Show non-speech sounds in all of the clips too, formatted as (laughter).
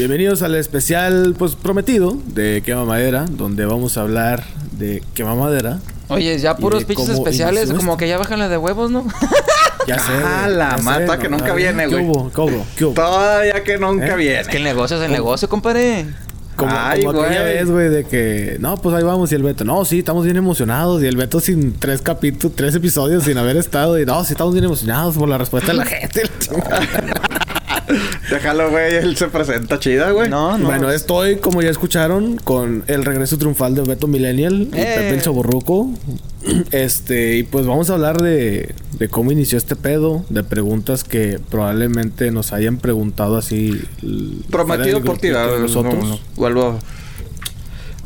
Bienvenidos al especial, pues prometido de Quema Madera, donde vamos a hablar de Quema Madera. Oye, ya puros cómo especiales, como que ya bajan la de huevos, ¿no? (laughs) Ya sé. Ah, la ya sé, mata que nunca viene, ¿qué güey. hubo? ¿Qué hubo? ¿Qué hubo? Todavía que nunca ¿Eh? viene. es que el negocio es el negocio, compadre. Como, Ay, como aquella vez, güey, de que... No, pues ahí vamos. Y el Beto... No, sí, estamos bien emocionados. Y el Beto sin tres capítulos... Tres episodios sin haber estado. Y no, sí, estamos bien emocionados por la respuesta de la (laughs) gente. Déjalo, güey. Él se presenta chida, güey. No, no. Bueno, estoy, como ya escucharon, con el regreso triunfal de Beto Millennial y ¡Eh! Pepe el Chaborruco. (clears throat) Este, y pues vamos a hablar de, de cómo inició este pedo, de preguntas que probablemente nos hayan preguntado así. Prometido por ti, nosotros. No, no. Vuelvo a...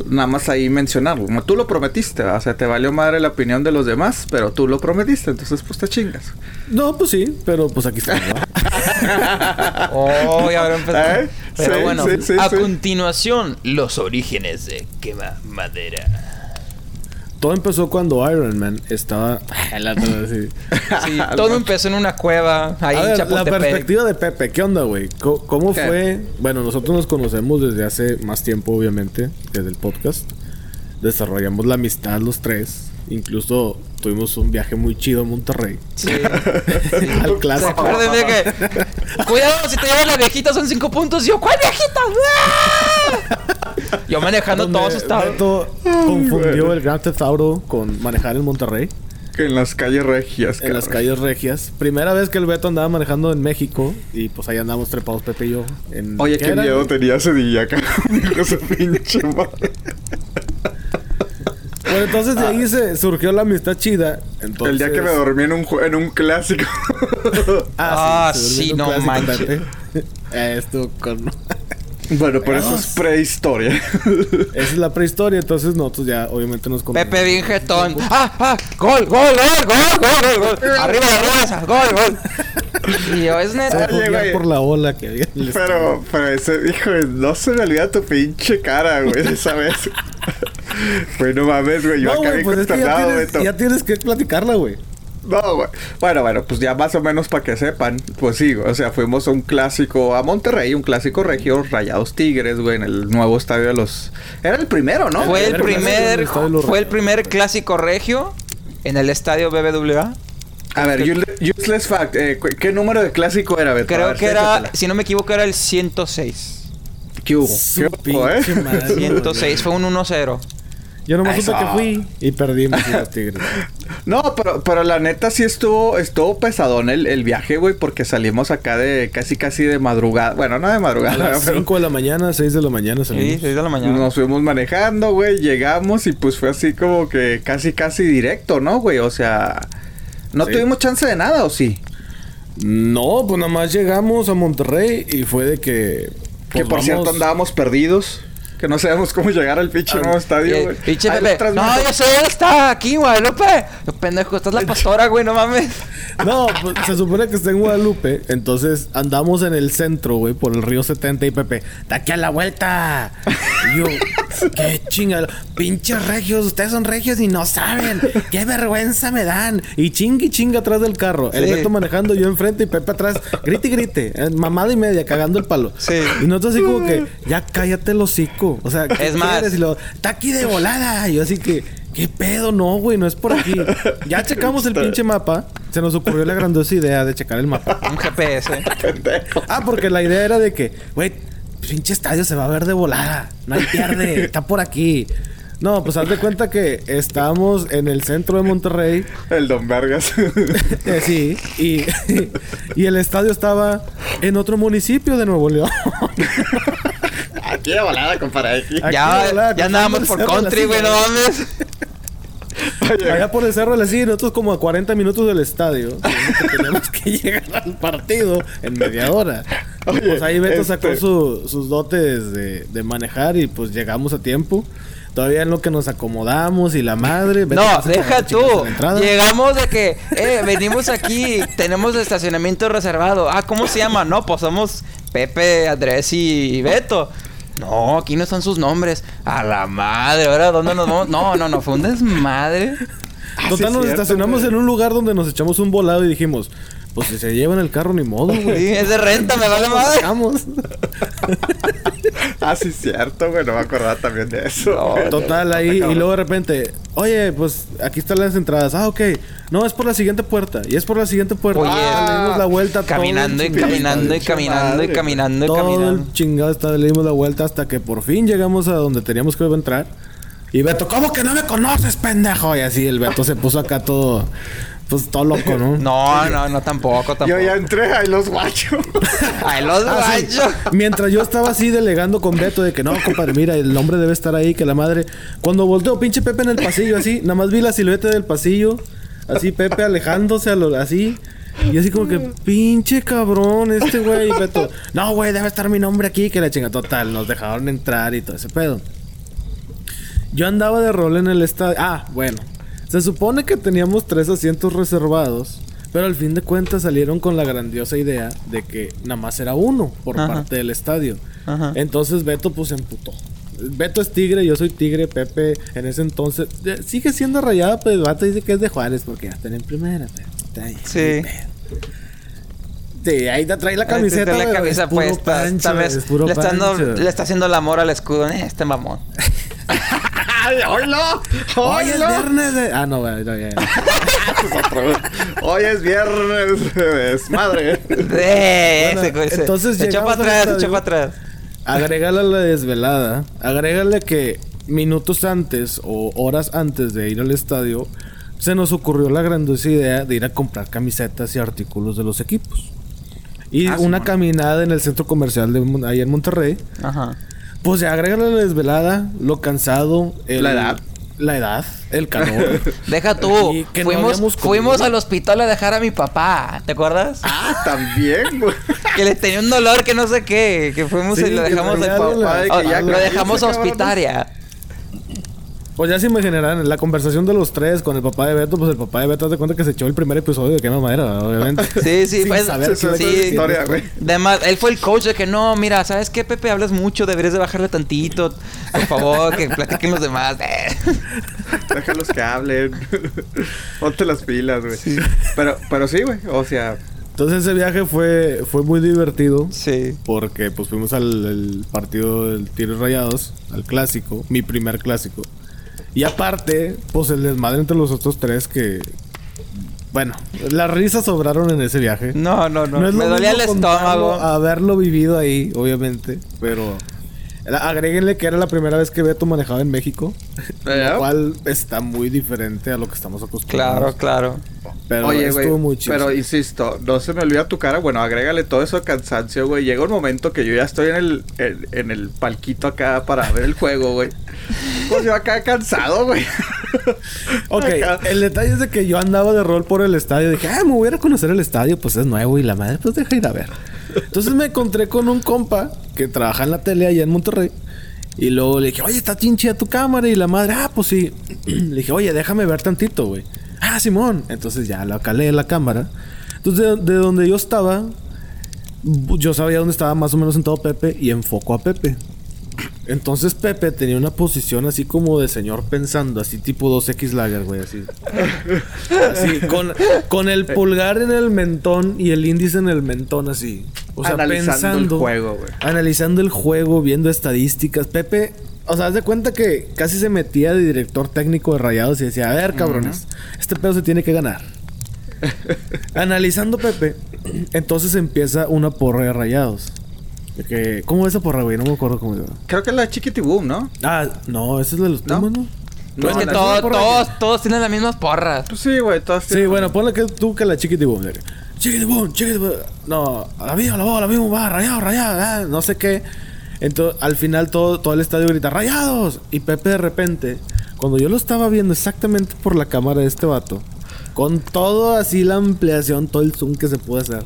Nada más ahí mencionarlo. Como tú lo prometiste, ¿verdad? o sea, te valió madre la opinión de los demás, pero tú lo prometiste, entonces pues te chingas. No, pues sí, pero pues aquí está. ¿no? (laughs) Oh, ya habrá empezado. ¿Eh? Pero Sí, bueno, sí, sí, a sí. continuación, los orígenes de quema madera. Todo empezó cuando Iron Man estaba. (laughs) Sí. Todo empezó en una cueva ahí A en ver, la perspectiva de Pepe, ¿qué onda, güey? ¿Cómo, fue? Bueno, nosotros nos conocemos desde hace más tiempo, obviamente, desde el podcast. Desarrollamos la amistad los tres. Incluso tuvimos un viaje muy chido a Monterrey. Sí. (laughs) Al ¿Se clásico. acuerdan de que... Cuidado, si te llevan la viejita son cinco puntos. Y yo, ¿cuál viejita? ¡Ah! Yo manejando todo asustado. Beto confundió el Grand Theft Auto con manejar en Monterrey, Que en las calles regias, en las calles regias. Primera vez que el Beto andaba manejando en México y pues ahí andamos trepados Pepe y yo. En, Oye, qué miedo tenía ese día, (laughs) de su pinche madre. Bueno, entonces de ahí se surgió la amistad chida. Entonces, El día que me dormí en un, en un clásico. (laughs) Ah, sí, un no manches. (laughs) Eh, Esto con... bueno, pero eso es prehistoria. (laughs) Esa es la prehistoria, entonces nosotros ya obviamente nos conocemos. Pepe bien jetón. ¡Ah, ah! ¡Gol, gol, gol, gol, gol, gol! gol! ¡Arriba la raza! ¡Gol, gol! Y yo, es neta. por la ola que había en el Pero, pero ese, hijo, no se me olvida tu pinche cara, güey, de esa vez. (laughs) Güey, no mames, güey. Yo No, acá bien pues es que ya consternado, tienes, Beto. ya tienes que platicarla, güey. No, güey. Bueno, bueno, pues ya más o menos para que sepan. Pues sí, o sea, fuimos a un clásico a Monterrey, un clásico regio, Rayados Tigres, güey, en el nuevo estadio de los. Era el primero, ¿no? Fue el Primer fue el primer clásico regio en el estadio BBVA. A ver, use- useless fact. eh, ¿Qué número de clásico era, Beto? Creo ver, que era, si no me equivoco, era el 106. ¿Qué hubo? ¿Qué hubo, eh? pinche madre, 106, fue un 1-0. Yo nomás supe que fui y perdimos (laughs) los tigres. No, pero, pero la neta sí estuvo, estuvo pesadón el, el viaje, güey, porque salimos acá de casi casi de madrugada. Bueno, no de A madrugada, pero 5 de la mañana, 6 de la mañana Sí, salimos. 6 de la mañana. nos fuimos manejando, güey, llegamos y pues fue así como que casi casi directo, ¿no, güey? O sea, no Sí. tuvimos chance de nada, ¿o sí? No, pues nada más llegamos a Monterrey y fue de que... que pues, por cierto andábamos perdidos. Que no sabemos cómo llegar al pinche nuevo estadio, Y- güey. Pinche Pepe. No, yo sé dónde está, aquí, Guadalupe. Yo, pendejo, estás la pastora, güey, no mames. (laughs) No, pues, se supone que está en Guadalupe. Entonces andamos en el centro, güey, por el río 70 y Pepe, ¡de aquí a la vuelta! Y yo, (laughs) ¡qué chingada! Pinches regios, ustedes son regios y no saben. ¡Qué vergüenza me dan! Y chingue y chinga atrás del carro. El Sí. Beto manejando, yo enfrente y Pepe atrás, grite y grite. eh, mamada y media, cagando el palo. Sí. Y nosotros así como que, ya cállate el hocico. O sea, ¿qué Es más- quieres? Y lo, está aquí de volada. Y yo así que, ¿qué pedo? No, güey, no es por aquí. Ya checamos el pinche mapa. Se nos ocurrió la grandiosa idea de checar el mapa. Un GPS. (laughs) Ah, porque la idea era de que, güey, pinche estadio se va a ver de volada. No hay pierde, está por aquí. No, pues haz de cuenta que estábamos en el centro de Monterrey. El Don Vergas. (laughs) eh, sí, y, y el estadio estaba en otro municipio de Nuevo León. (laughs) Aquí de volada, compadre. Aquí. Aquí de ya, volada, ya andábamos por country, güey, no mames. Allá por el cerro de la nosotros como a 40 minutos del estadio. que Teníamos que llegar al partido en media hora. Oye, pues ahí Beto sacó este- su- sus dotes de, de manejar y pues llegamos a tiempo. Todavía en lo que nos acomodamos y la madre. Beto No, deja tú. Llegamos de que, eh, venimos aquí, tenemos estacionamiento reservado. Ah, ¿cómo se llama? No, pues somos Pepe, Andrés y Beto. No, aquí no están sus nombres. A la madre, ahora dónde nos vamos. No, no, no, fue un desmadre. Total, sí, nos cierto, estacionamos güey. en un lugar donde nos echamos un volado y dijimos, Pues si se llevan el carro, ni modo, güey. Sí, es de renta, me vale madre. sacamos. Ah, sí, cierto, güey. No me acordaba también de eso. No. Total, ahí, y luego de repente, oye, pues aquí están las entradas. Ah, ok. No, es por la siguiente puerta. Y es por la siguiente puerta. Oye, Ah, le dimos la vuelta. todo Caminando y caminando y caminando y caminando y Todo caminando. el chingado estadio le dimos la vuelta hasta que por fin llegamos a donde teníamos que entrar. Y Beto, ¿cómo que no me conoces, pendejo? Y así el Beto se puso acá todo, pues todo loco, ¿no? (laughs) No, no, no, tampoco, tampoco. Yo ya entré ahí los guachos. (laughs) Ay, los Ah, sí. Mientras yo estaba así delegando con Beto de que no, compadre, mira, el hombre debe estar ahí, que la madre. Cuando volteo, pinche Pepe en el pasillo, así, nada más vi la silueta del pasillo, así Pepe alejándose a lo, así. Y así como que, pinche cabrón, este güey, Y Beto. No, güey, debe estar mi nombre aquí, que la chinga total. Nos dejaron entrar y todo ese pedo. Yo andaba de rol en el estadio. Ah, bueno. Se supone que teníamos tres asientos reservados. Pero al fin de cuentas salieron con la grandiosa idea de que nada más era uno por Ajá. parte del estadio. Ajá. Entonces Beto pues se emputó. Beto es tigre, yo soy tigre, Pepe en ese entonces eh, sigue siendo rayada, pero el vato dice que es de Juárez porque ya está en primera. pero está ahí, Sí. Sí, ahí te trae la Ahí camiseta. tiene la pero camisa puesta. pancho, Esta vez es puro le, está dando, le está haciendo el amor al escudo. Eh, este mamón. (laughs) (laughs) ¡Ay, oílo! Hoy es viernes de... Ah, no, güey, no, ya, ya. (laughs) Hoy es viernes de desmadre. (laughs) Eh, Bueno, ese, ese. entonces se echó para atrás, se echó para atrás. Agrégale a la desvelada. Agrégale que minutos antes o horas antes de ir al estadio, se nos ocurrió la grandiosa idea de ir a comprar camisetas y artículos de los equipos. Y Ah, una caminada en el centro comercial de ahí en Monterrey. Ajá. Pues ya agrégale la desvelada, lo cansado, el- La edad. La edad, el calor. (laughs) Deja tú. Que fuimos, al hospital a dejar a mi papá. ¿Te acuerdas? Ah, también, güey. Que le tenía un dolor que no sé qué. Que fuimos Sí, y lo dejamos al la- papá. de que Oh, ya lo dejamos a hospitaria. Pues ya se imaginarán, la conversación de los tres con el papá de Beto, pues el papá de Beto hace cuenta que se echó el primer episodio de Quema Madera, obviamente. (laughs) Sí, sí, fue- saber sí. decir. historia, güey. Además, él fue el coach de que no, mira, ¿sabes qué, Pepe? Hablas mucho, deberías de bajarle tantito. Por favor, que platiquen los demás. (laughs) Eh. Déjalos que hablen. (laughs) Ponte las pilas, güey. Pero, pero sí, güey. O sea, Entonces ese viaje fue, fue muy divertido. Sí. Porque pues fuimos al el partido del Tigres Rayados, al clásico, mi primer clásico. Y aparte, pues el desmadre entre los otros tres que... Bueno, las risas sobraron en ese viaje. No, no, no. es Me dolía el estómago. Haberlo vivido ahí, obviamente, pero... Agréguenle que era la primera vez que Beto manejaba en México, ¿Ya? (laughs) lo cual está muy diferente a lo que estamos acostumbrados. Claro, claro. Pero Oye, estuvo muy chido. pero insisto, no se me olvida tu cara. Bueno, agrégale todo eso de cansancio, güey. Llega un momento que yo ya estoy en el, en, en el palquito acá para ver el juego, güey. (laughs) Pues yo acá cansado, güey. (laughs) Ok, Acá. el detalle es de que yo andaba de rol por el estadio. Dije, ah, me voy a ir a conocer el estadio, pues es nuevo y la madre, pues deja ir a ver. Entonces me encontré con un compa que trabaja en la tele allá en Monterrey. Y luego le dije, oye, está chinchida tu cámara. Y la madre, ah, pues sí. (clears throat) le dije, oye, déjame ver tantito, güey. Ah, Simón. Entonces ya la calé la cámara. Entonces, de, de donde yo estaba, yo sabía dónde estaba más o menos sentado Pepe y enfoco a Pepe. Entonces Pepe tenía una posición así como de señor pensando, así tipo 2X Lager, güey, así. Así, con, con el pulgar en el mentón y el índice en el mentón, así. O sea, Analizando pensando. el juego, güey. Analizando el juego, viendo estadísticas. Pepe, o sea, haz de cuenta que casi se metía de director técnico de rayados y decía, a ver, cabrones, este pedo se tiene que ganar. (laughs) Analizando Pepe, entonces empieza una porra de rayados. De que, ¿Cómo es esa porra, güey? No me acuerdo cómo se llama. Creo que es la Chiquitiboom, ¿no? Ah, no, ese es de los ¿No? Pumas, ¿no? No, es que la- todos, todos, todos tienen las mismas porras. Pues sí, güey. Todas Sí, bueno, ponle que tú que la chiquitibum. de que, Chiquitibum, chiquitibum. No, la misma, la bola, la misma, va, rayado, rayado, ah, no sé qué. Entonces, al final todo, todo el estadio grita, ¡rayados! Y Pepe de repente, cuando yo lo estaba viendo exactamente por la cámara de este vato, con todo así la ampliación, todo el zoom que se puede hacer,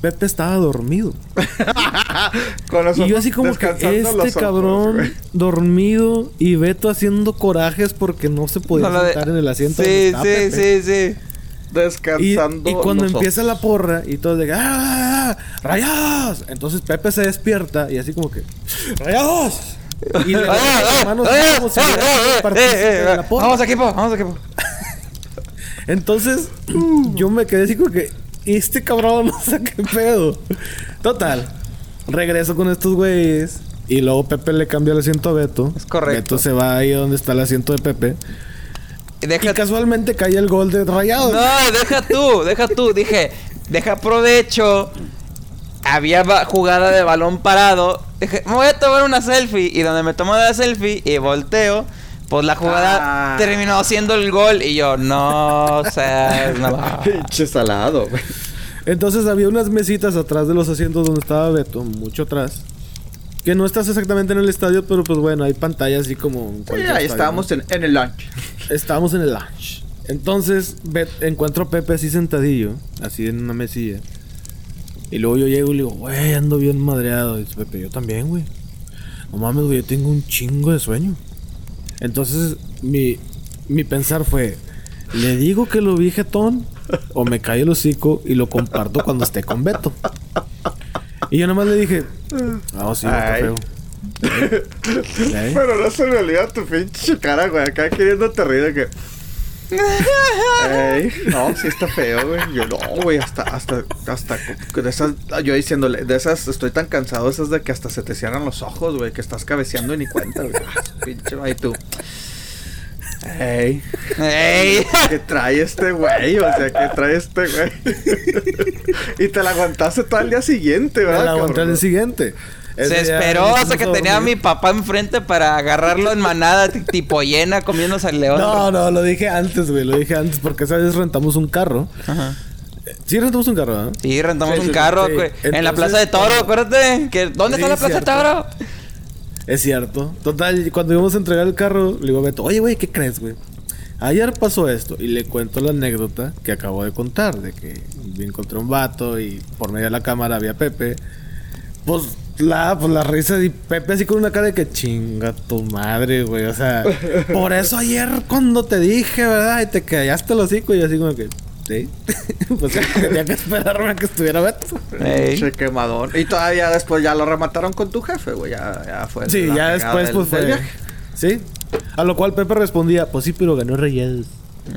Pepe estaba dormido. (laughs) (laughs) Con los Y yo así como que este ojos, cabrón dormido y Beto haciendo corajes porque no se podía No, la de- sentar en el asiento. donde Sí, sí, Pepe. sí, sí. Descansando. y cuando los empieza ojos. la porra y todo de que, ¡ah! ¡Rayados! Entonces Pepe se despierta y así como que, ¡Rayados! Y le Ah, las ah, manos ah, como si ah, ah, eh, eh, de la porra. Vamos equipo, vamos equipo. (laughs) Entonces yo me quedé así como que, este cabrón (laughs) no sé qué pedo. Total. Regreso con estos güeyes. Y luego Pepe le cambia el asiento a Beto. Es correcto. Beto se va ahí donde está el asiento de Pepe. Y deja Y casualmente cae el gol de Rayados. No, deja tú, deja tú. Dije, deja provecho. Había jugada de balón parado. Dije, me voy a tomar una selfie. Y donde me tomo la selfie y volteo, pues la jugada Ah. terminó siendo el gol. Y yo, no seas no. (laughs) Pinche salado, güey. Entonces había unas mesitas atrás de los asientos donde estaba Beto, mucho atrás. Que no estás exactamente en el estadio, pero pues bueno, hay pantallas así como Sí, ahí estadio, estábamos en, en el lunch. Estábamos en el lunch. Entonces Bet- encuentro a Pepe así sentadillo, así en una mesilla. Y luego yo llego y le digo, güey, ando bien madreado. Y dice Pepe, yo también, güey. No mames, güey, yo tengo un chingo de sueño. Entonces mi, mi pensar fue, ¿le digo que lo vi jetón? O me cae el hocico y lo comparto cuando esté con Beto. Y yo nomás le dije, no, sí, está feo. (laughs) ¿Eh? Pero no se me olvida tu pinche cara, güey. Acá queriéndote reír de que. Ey, no, sí está feo, güey. Yo no, güey, hasta, hasta, hasta de esas, yo diciéndole, de esas, estoy tan cansado, esas de que hasta se te cierran los ojos, güey, que estás cabeceando y ni cuenta, güey. Ah, pinche, ahí tú. Ey, ¡Ey! (laughs) ¿qué trae este güey? O sea, ¿qué trae este güey? y te la aguantaste todo el día siguiente, ¿verdad? la aguanté cabrón? al siguiente. Se Ese día esperó hasta que tenía a mi papá enfrente para agarrarlo en manada tipo llena comiéndose al león. No, no, lo dije antes, güey. Lo dije antes porque esa vez rentamos un carro. Ajá. Sí, rentamos un carro, ¿eh? Sí, rentamos Sí, un sí, carro sí. en la Plaza de Toro, acuérdate. Que, ¿Dónde Sí, está la Plaza de. Toro? Es cierto. Total, cuando íbamos a entregar el carro, le digo a Beto, oye, güey, ¿qué crees, güey? Ayer pasó esto y le cuento la anécdota que acabo de contar, de que encontré un vato y por medio de la cámara había Pepe. Pues la, pues la risa de Pepe así con una cara de que chinga tu madre, güey. O sea, por eso ayer cuando te dije, ¿verdad? Y te callaste el hocico y así como que, sí. (laughs) pues tenía que esperarme a que estuviera Beto. Che quemadón. Y todavía después ya lo remataron con tu jefe, güey. Ya, ya fue. Sí, ya después del- pues del fue. viaje. Sí. A lo cual Pepe respondía, pues sí, pero ganó Rayados.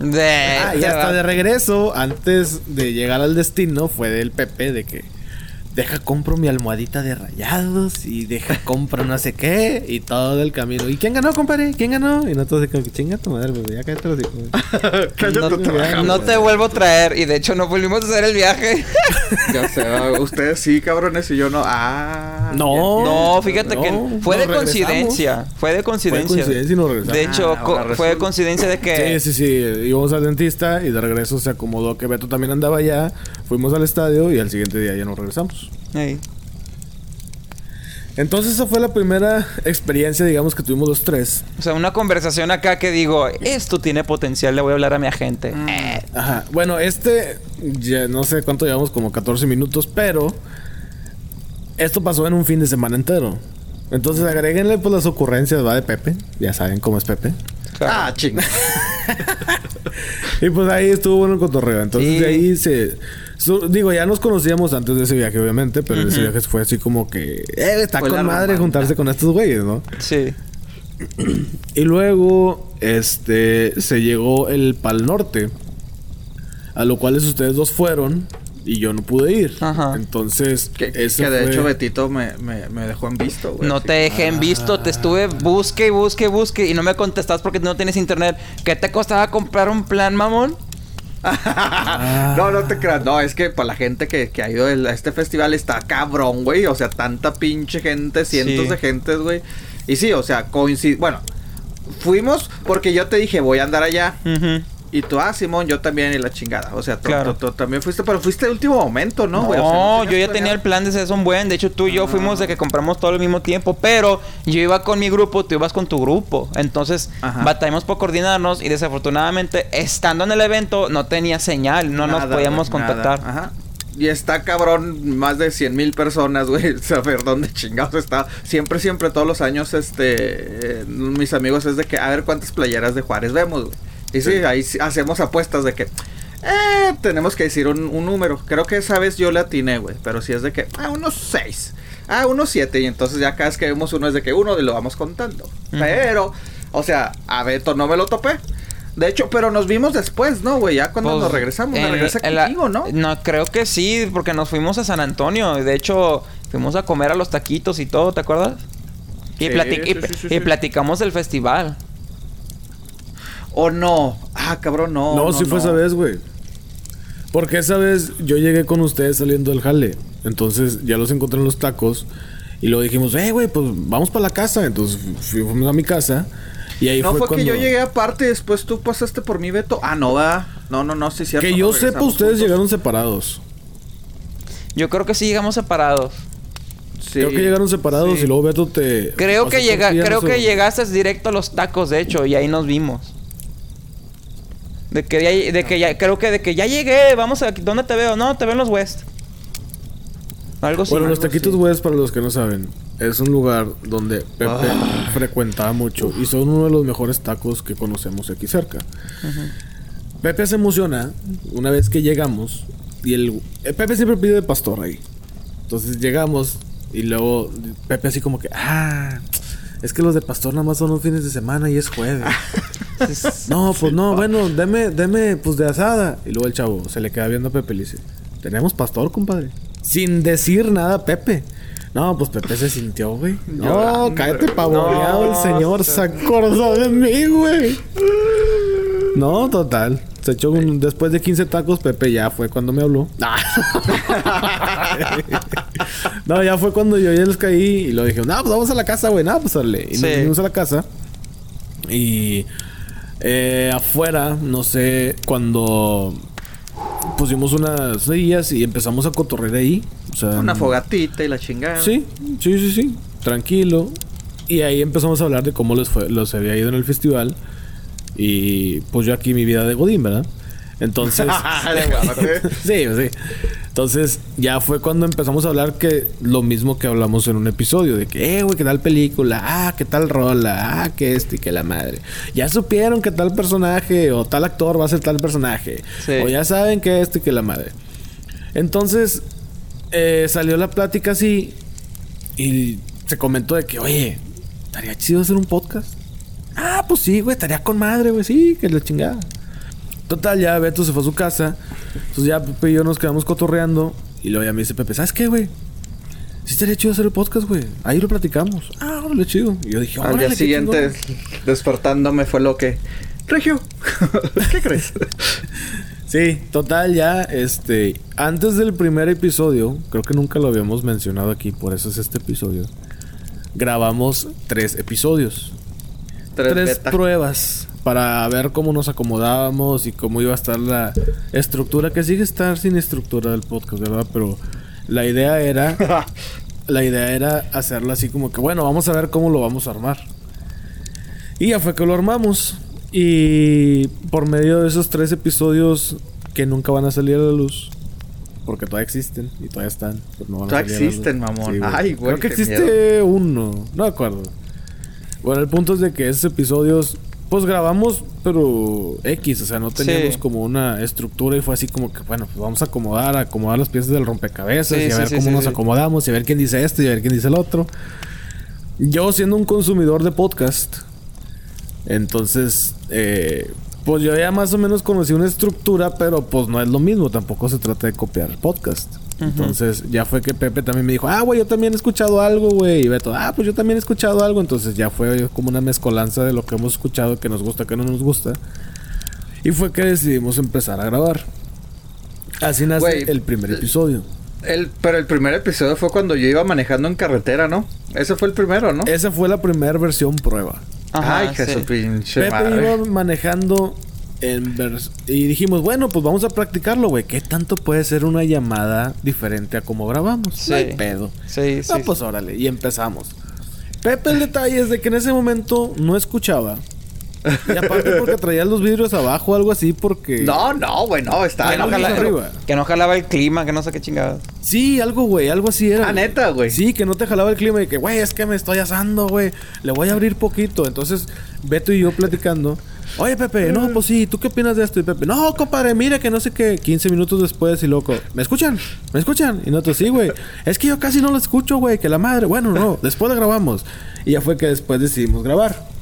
De, Ah, y hasta va. de regreso, antes de llegar al destino, fue del Pepe de que deja compro mi almohadita de rayados y deja (laughs) compro no sé qué y todo el camino. ¿Y quién ganó, compadre? ¿Quién ganó? Y nosotros de chinga tu madre, güey, ya cállate los hijos. (laughs) Cállate, No, trabajamos. no te vuelvo a traer. Y de hecho no volvimos a hacer el viaje. (laughs) Ya sé, ah, ustedes sí, cabrones, y yo no. Ah. No. No, fíjate No, que fue de coincidencia. Fue de Fue coincidencia. coincidencia y nos regresamos. De hecho, Ah, co- fue de coincidencia de que. Sí, sí, sí. Íbamos al dentista y de regreso se acomodó que Beto también andaba allá. Fuimos al estadio y al siguiente día ya nos regresamos. Ey. Entonces esa fue la primera experiencia, digamos, que tuvimos los tres. O sea, una conversación acá que digo, esto tiene potencial, le voy a hablar a mi agente. Eh, Ajá. Bueno, este, ya no sé cuánto llevamos, como 14 minutos, pero esto pasó en un fin de semana entero. Entonces agréguenle pues las ocurrencias, va de Pepe. Ya saben cómo es Pepe. Ah, chinga. (laughs) Y pues ahí estuvo bueno el cotorreo. Entonces Sí. de ahí se... digo, ya nos conocíamos antes de ese viaje, obviamente, pero ese viaje fue así como que... Eh, está Fue la con madre romántica. juntarse con estos güeyes, ¿no? Sí. Y luego, este, se llegó el Pal Norte. A lo cual ustedes dos fueron y yo no pude ir. Ajá. Entonces, Que, que ese de fue- hecho Betito me, me, me dejó en visto, güey. No así te dejé en visto, te estuve busque y busque y busque y no me contestas porque no tienes internet. ¿Qué te costaba comprar un plan, mamón? (laughs) No, no te creas. No, es que para la gente que, que ha ido a este festival está cabrón, güey. O sea, tanta pinche gente, cientos Sí. de gentes, güey. Y sí, o sea, coincide. Bueno, fuimos porque yo te dije, voy a andar allá. Y tú, ah, Simón, yo también y la chingada. O sea, tú, Claro. tú- tú también fuiste, pero fuiste de último momento, ¿no, No, güey? O sea, yo ya tenía el plan de ser un buen. De hecho, tú y yo fuimos de que compramos todo al mismo tiempo. Pero yo iba con mi grupo, tú ibas con tu grupo. Entonces, Ajá. batallamos por coordinarnos. Y desafortunadamente, estando en el evento, no tenía señal. No nos podíamos nada. contactar. Ajá. Y está cabrón, más de 100 mil personas, güey. (laughs) Saber dónde chingados está. Siempre, siempre, todos los años, este. eh, mis amigos es de que a ver cuántas playeras de Juárez vemos, güey. Y sí, ahí hacemos apuestas de que. Eh, tenemos que decir un, un número. Creo que esa vez yo le atiné, güey. Pero si es de que. Ah, unos 6. Ah, unos 7. Y entonces ya cada vez que vemos uno es de que uno y lo vamos contando. Pero, o sea, a Beto no me lo topé. De hecho, pero nos vimos después, ¿no, güey? Ya cuando Pues, nos regresamos. En la- contigo, ¿no? No, creo que sí, porque nos fuimos a San Antonio. De hecho, fuimos a comer a los taquitos y todo, ¿te acuerdas? Y, Sí, y- sí, sí, y platicamos del festival. ¿O no? Ah, cabrón, no. No, sí fue esa vez, güey. Porque esa vez yo llegué con ustedes saliendo del jale. Entonces ya los encontré en los tacos. Y luego dijimos, eh, güey, pues vamos para la casa. Entonces fu- fuimos a mi casa. Y ahí No fue, fue, cuando... que yo llegué aparte y después tú pasaste por mi Beto. Ah, no, va. No, no, no, sí, cierto. Que no yo sepa, ustedes juntos. llegaron separados. Yo creo que sí llegamos separados. Sí. Creo que llegaron separados Sí. y luego Beto te... Creo que llega, creo no que llegaste directo a los tacos, de hecho, y ahí nos vimos. De que ya, de que ya, creo que de que ya llegué, vamos a, ¿dónde te veo? No, te veo en los West. Algo así. Bueno, los taquitos. West, para los que no saben, es un lugar donde Pepe Ah. frecuentaba mucho y son uno de los mejores tacos que conocemos aquí cerca. Pepe se emociona una vez que llegamos y el eh, Pepe siempre pide de pastor ahí. Entonces llegamos y luego Pepe así como que, ah, es que los de pastor nada más son los fines de semana y es jueves. (laughs) no, pues no, bueno, deme, deme pues de asada. Y luego el chavo se le queda viendo a Pepe y le dice, ¿tenemos pastor, compadre? Sin decir nada a Pepe. No, pues Pepe se sintió, güey. No, cállate pavoneado. No, el señor se acordó de mí, güey. No, total. Se echó un... Después de 15 tacos, Pepe ya fue cuando me habló. (laughs) no, ya fue cuando yo ya les caí y lo dije, no, pues vamos a la casa, güey. No, pues órale. Y Sí. nos vinimos a la casa. Y eh, afuera, no sé, cuando pusimos unas sillas y empezamos a cotorrear ahí. O sea, Una fogatita y la chingada. Sí, sí, sí, sí. Tranquilo. Y ahí empezamos a hablar de cómo les fue, los había ido en el festival. Y pues yo aquí mi vida de Godín, ¿verdad? Entonces. (laughs) (laughs) sí, sí. Entonces, ya fue cuando empezamos a hablar que lo mismo que hablamos en un episodio, de que, eh, güey, qué tal película, ah, qué tal rola, ah, que este y que la madre. Ya supieron que tal personaje o tal actor va a ser tal personaje. Sí. O ya saben que este y que la madre. Entonces, eh, salió la plática así y se comentó de que, oye, estaría chido hacer un podcast. Ah, pues sí, güey, estaría con madre, güey, sí, que la chingada. Total, ya Beto se fue a su casa. Entonces ya Pepe y yo nos quedamos cotorreando. Y luego ya me dice Pepe, ¿sabes qué, güey? Sí estaría chido hacer el podcast, güey. Ahí lo platicamos. Ah, órale, chido. Y yo dije, Al día siguiente, despertándome, fue lo que. Regio, (laughs) ¿qué crees? Sí, total, ya, este... Antes del primer episodio, creo que nunca lo habíamos mencionado aquí, por eso es este episodio. Grabamos tres episodios. Tres, pruebas para ver cómo nos acomodábamos y cómo iba a estar la estructura, que sigue estar sin estructura del podcast, ¿verdad? Pero la idea era, (laughs) la idea era hacerlo así como que, bueno, vamos a ver cómo lo vamos a armar. Y ya fue que lo armamos. Y por medio de esos tres episodios que nunca van a salir a la luz, porque todavía existen y todavía están, pero no van a Todavía salir a la luz. existen, mamón. Sí, Ay, güey, Creo que existe uno, no me acuerdo. Bueno, el punto es de que esos episodios, pues grabamos, pero X, o sea, no teníamos Sí. como una estructura y fue así como que, bueno, pues vamos a acomodar, a acomodar las piezas del rompecabezas Sí, y a ver sí, cómo nos acomodamos y a ver quién dice esto y a ver quién dice el otro. Yo siendo un consumidor de podcast, entonces, eh, pues yo ya más o menos conocí una estructura, pero pues no es lo mismo, tampoco se trata de copiar el podcast. Entonces ya fue que Pepe también me dijo, ah, güey, yo también he escuchado algo, güey. Y Beto, ah, pues yo también he escuchado algo. Entonces ya fue como una mezcolanza de lo que hemos escuchado, que nos gusta, que no nos gusta. Y fue que decidimos empezar a grabar. Así nace el primer episodio. El, pero el primer episodio fue cuando yo iba manejando en carretera, ¿no? Ese fue el primero, ¿no? Esa fue la primera versión prueba. Ajá, Ay, sí. Jesús pinche Pepe madre. iba manejando en vers- y dijimos, bueno, pues vamos a practicarlo, güey. ¿Qué tanto puede ser una llamada diferente a cómo grabamos? Sí. No hay pedo. Sí, sí. No, pues órale, y empezamos. Pepe, el detalle es de que en ese momento no escuchaba. Y aparte porque traía los vidrios abajo o algo así porque... No, no, güey, no, estaba que, no algo en jala- arriba. que no jalaba el clima, que no sé qué chingadas. Sí, algo, güey, algo así era. Ah, neta, güey. Sí, que no te jalaba el clima y que, güey, es que me estoy asando, güey. Le voy a abrir poquito. Entonces, Beto y yo platicando. Oye, Pepe, no, pues sí, ¿tú qué opinas de esto? Y Pepe, no, compadre, mira que no sé qué. 15 minutos después y loco, ¿me escuchan? ¿Me escuchan? Y nosotros, sí, güey. Es que yo casi no lo escucho, güey, que la madre. Bueno, no, (laughs) después lo grabamos. Y ya fue que después decidimos grabar.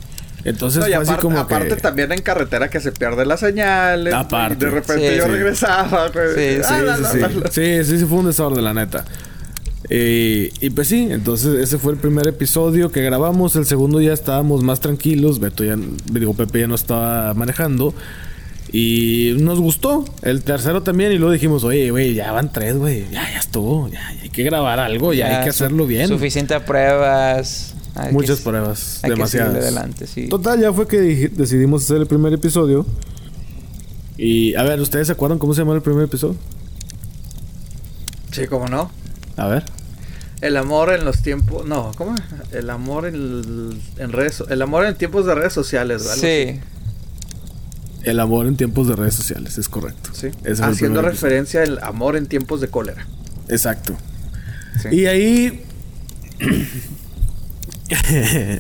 Entonces No, fue así aparte, como aparte que... también en carretera que se pierde la señal. Aparte. Y de repente Sí, yo sí. regresaba, güey. Sí, Ah, Sí, la, sí, la, sí. la, la. Sí, sí, sí, fue un desorden, la neta. Eh, y pues sí, entonces ese fue el primer episodio que grabamos. El segundo ya estábamos más tranquilos. Beto ya, digo, Pepe ya no estaba manejando. Y nos gustó. El tercero también. Y luego dijimos, oye, güey, ya van tres, güey. Ya, ya estuvo. Ya, ya hay que grabar algo. Ya, hay que hacerlo bien. Suficiente pruebas. Hay Muchas pruebas. Hay demasiadas. adelante, sí. Total, ya fue que decidimos hacer el primer episodio. Y a ver, ¿ustedes se acuerdan cómo se llamó el primer episodio? Sí, cómo no. A ver. El amor en los tiempos. No, ¿cómo? El amor en, en redes. El amor en tiempos de redes sociales, ¿verdad? Sí. El amor en tiempos de redes sociales, es correcto. Sí. Ese Haciendo referencia al amor en tiempos de cólera. Exacto. Sí. Y ahí. (laughs) (laughs)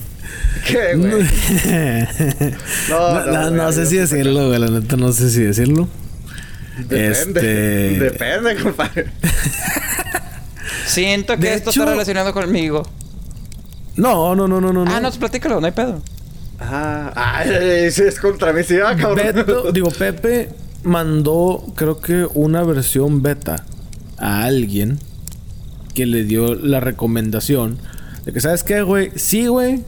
¿Qué, güey? no, no, no sé si decirlo, güey. La neta, no sé si decirlo. Depende. Este- Depende, compadre. (laughs) Siento que De esto hecho- está relacionado conmigo. No, no, no, no, no. Ah, no. no, platícalo, no hay pedo. Ah, es contra mí, sí, ah, cabrón. Beto, digo, Pepe mandó, creo que una versión beta a alguien que le dio la recomendación de que, ¿sabes qué, güey? Sí, güey,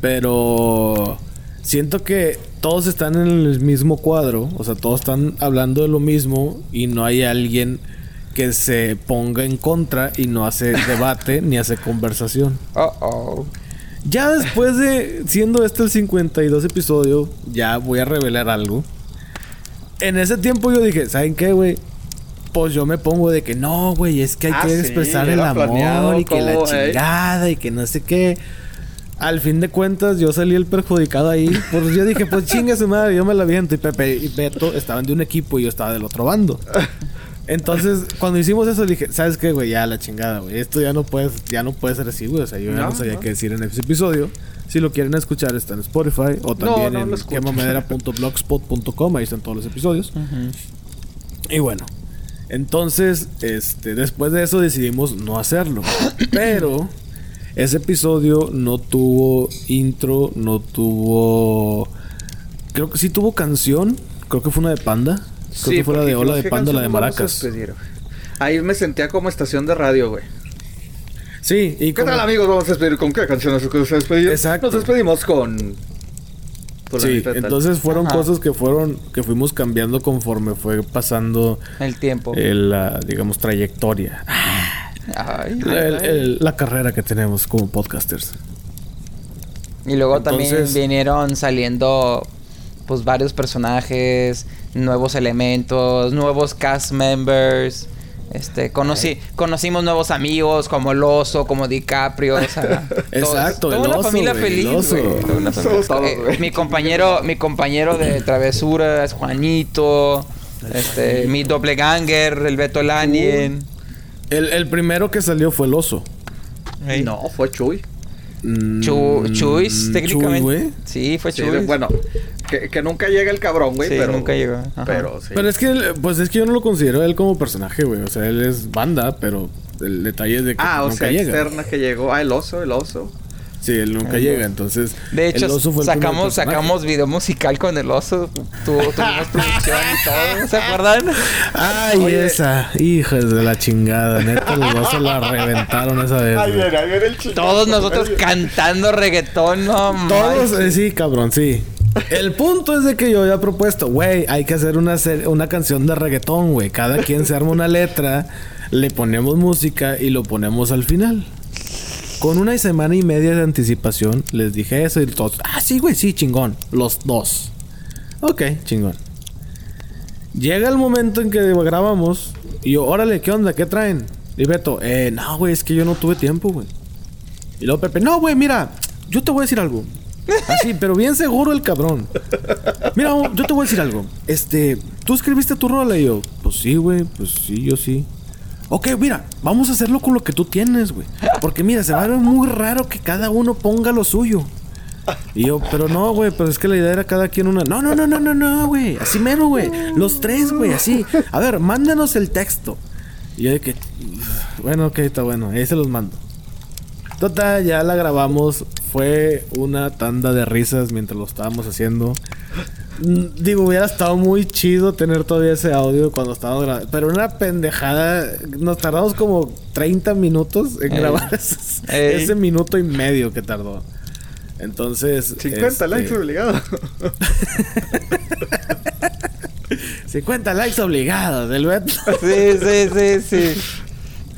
pero siento que todos están en el mismo cuadro, o sea, todos están hablando de lo mismo y no hay alguien que se ponga en contra y no hace (laughs) debate ni hace conversación. Oh, oh. Ya después de siendo este el 52 episodio, ya voy a revelar algo. En ese tiempo yo dije, ¿saben qué, güey? Pues yo me pongo de que no, güey, es que hay Ah, que sí, expresar el amor y que la ¿cómo, eh? chingada y que no sé qué. Al fin de cuentas, yo salí el perjudicado ahí. Pues yo dije, pues chinga su madre, yo me la viento. Y Pepe y Beto estaban de un equipo y yo estaba del otro bando. Entonces, cuando hicimos eso, dije, ¿sabes qué, güey? Ya la chingada, güey. Esto ya no puede, ya no puede ser así, güey. O sea, yo ya no, sabía no. qué decir en ese episodio. Si lo quieren escuchar, está en Spotify o también no en quemamadera.blogspot.com. Ahí están todos los episodios. Y bueno, entonces, este, después de eso decidimos no hacerlo. (coughs) Pero ese episodio no tuvo intro, no tuvo. Creo que sí tuvo canción. Creo que fue una de Panda. Creo que fue la de Ola de ¿qué Panda, la de Maracas. Ahí me sentía como estación de radio, güey. Sí, y ¿Qué como- tal, amigos? Vamos a despedir con qué canción nos nos despedimos. Exacto. Nos despedimos con. Sí, entonces fueron Ajá. cosas que fueron que fuimos cambiando conforme fue pasando El tiempo. eh, la digamos trayectoria, Ay, El- ay. el- la carrera que tenemos como podcasters. Y luego también vinieron saliendo pues varios personajes, nuevos elementos, nuevos cast members. Este, conocí, conocimos nuevos amigos como el oso, como DiCaprio, o sea, todos- (laughs) Exacto, toda el una oso, familia el feliz, oso. güey, toda una familia- Somos todos, Eh, mi compañero, mi compañero de travesuras, Juanito, este, mi doppelganger, el Beto el Alien. El, el primero que salió fue el oso. No, fue Chuy. Mm, Chu, Chuis, técnicamente. Chuy, güey. sí, fue Sí, Chuis. bueno, que, que nunca llega el cabrón, güey, Sí, pero. nunca llegó. Ajá. Pero sí. Pero es que, él- pues es que yo no lo considero él como personaje, güey. O sea, él es banda, pero el detalle es de que ah, o nunca sea, llega. externa que llegó. Ah, el oso, el oso. Sí, él nunca El llega. oso. Entonces, De hecho, el oso fue el sacamos, video musical con el oso. Tu- tuvimos (laughs) producción y todo. ¿Se acuerdan? Ay, Oye. esa. Hijas de la chingada. Neta, los osos la reventaron esa vez. Viene, ahí viene el chico. Todos nosotros cantando reggaetón, no Todos, eh, sí, cabrón, sí. El punto es de que yo había propuesto, güey, hay que hacer una, una canción de reggaetón, güey. Cada quien se arma una letra, le ponemos música y lo ponemos al final. Con una semana y media de anticipación, les dije eso y todos, ah, sí, güey, sí, chingón. Los dos. Ok, chingón. Llega el momento en que grabamos y yo, órale, ¿qué onda? ¿Qué traen? Y Beto, eh, no, güey, es que yo no tuve tiempo, güey. Y luego Pepe, no, güey, mira, yo te voy a decir algo. Así, (laughs) pero bien seguro el cabrón. Mira, yo te voy a decir algo. Este, ¿tú escribiste tu rola? Y yo, pues sí, güey, pues sí, yo sí. Ok, mira, vamos a hacerlo con lo que tú tienes, güey. Porque mira, se va a ver muy raro que cada uno ponga lo suyo. Y yo, pero no, güey, pero es que la idea era cada quien una. No, no, no, no, no, no, güey. Así mero, güey. Los tres, güey, así. A ver, mándanos el texto. Y yo de que. Bueno, ok, está bueno. Ahí se los mando. Total, ya la grabamos. Fue una tanda de risas mientras lo estábamos haciendo. Mm, Digo, hubiera estado muy chido tener todavía ese audio cuando estábamos grabando. Pero una pendejada. Nos tardamos como 30 minutos en Ey. grabar ese minuto y medio que tardó. Entonces. 50 este, likes obligado. (laughs) 50 likes obligados del Beto. Sí, sí, sí, sí.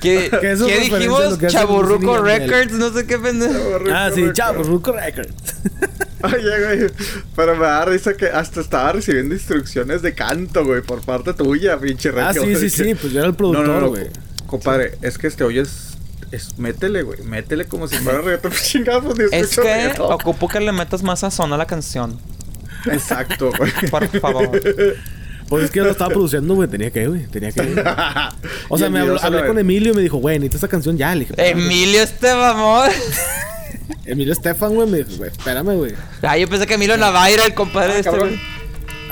¿Qué, (laughs) ¿qué a dijimos? Chaburruco. Records, no sé qué pendejo. ah, sí, chao, Ruco Records. (laughs) Oye, güey. Pero me da risa que hasta estaba recibiendo instrucciones de canto, güey, por parte tuya, pinche ah, regio, sí, güey, sí, que- (laughs) sí. Pues yo era el No, no, productor, no, güey. Compadre, es que este hoyo es. es métele, güey. Métele como si fuera reggaetón. (laughs) Chingado, Es que reggaetón. ocupo que le metas más sazón a la canción. Exacto, (laughs) güey. Por favor. Pues es que yo lo estaba produciendo, güey. Tenía que, güey. Tenía que. O sea, me habló, hablé con Emilio y me dijo, güey, necesito esta canción ya. Le dije, Emilio este mamón. Emilio Estefan, güey, me dijo, güey, espérame, güey. Ah, yo pensé que Emilio Navaira, el compadre Ah, de este güey.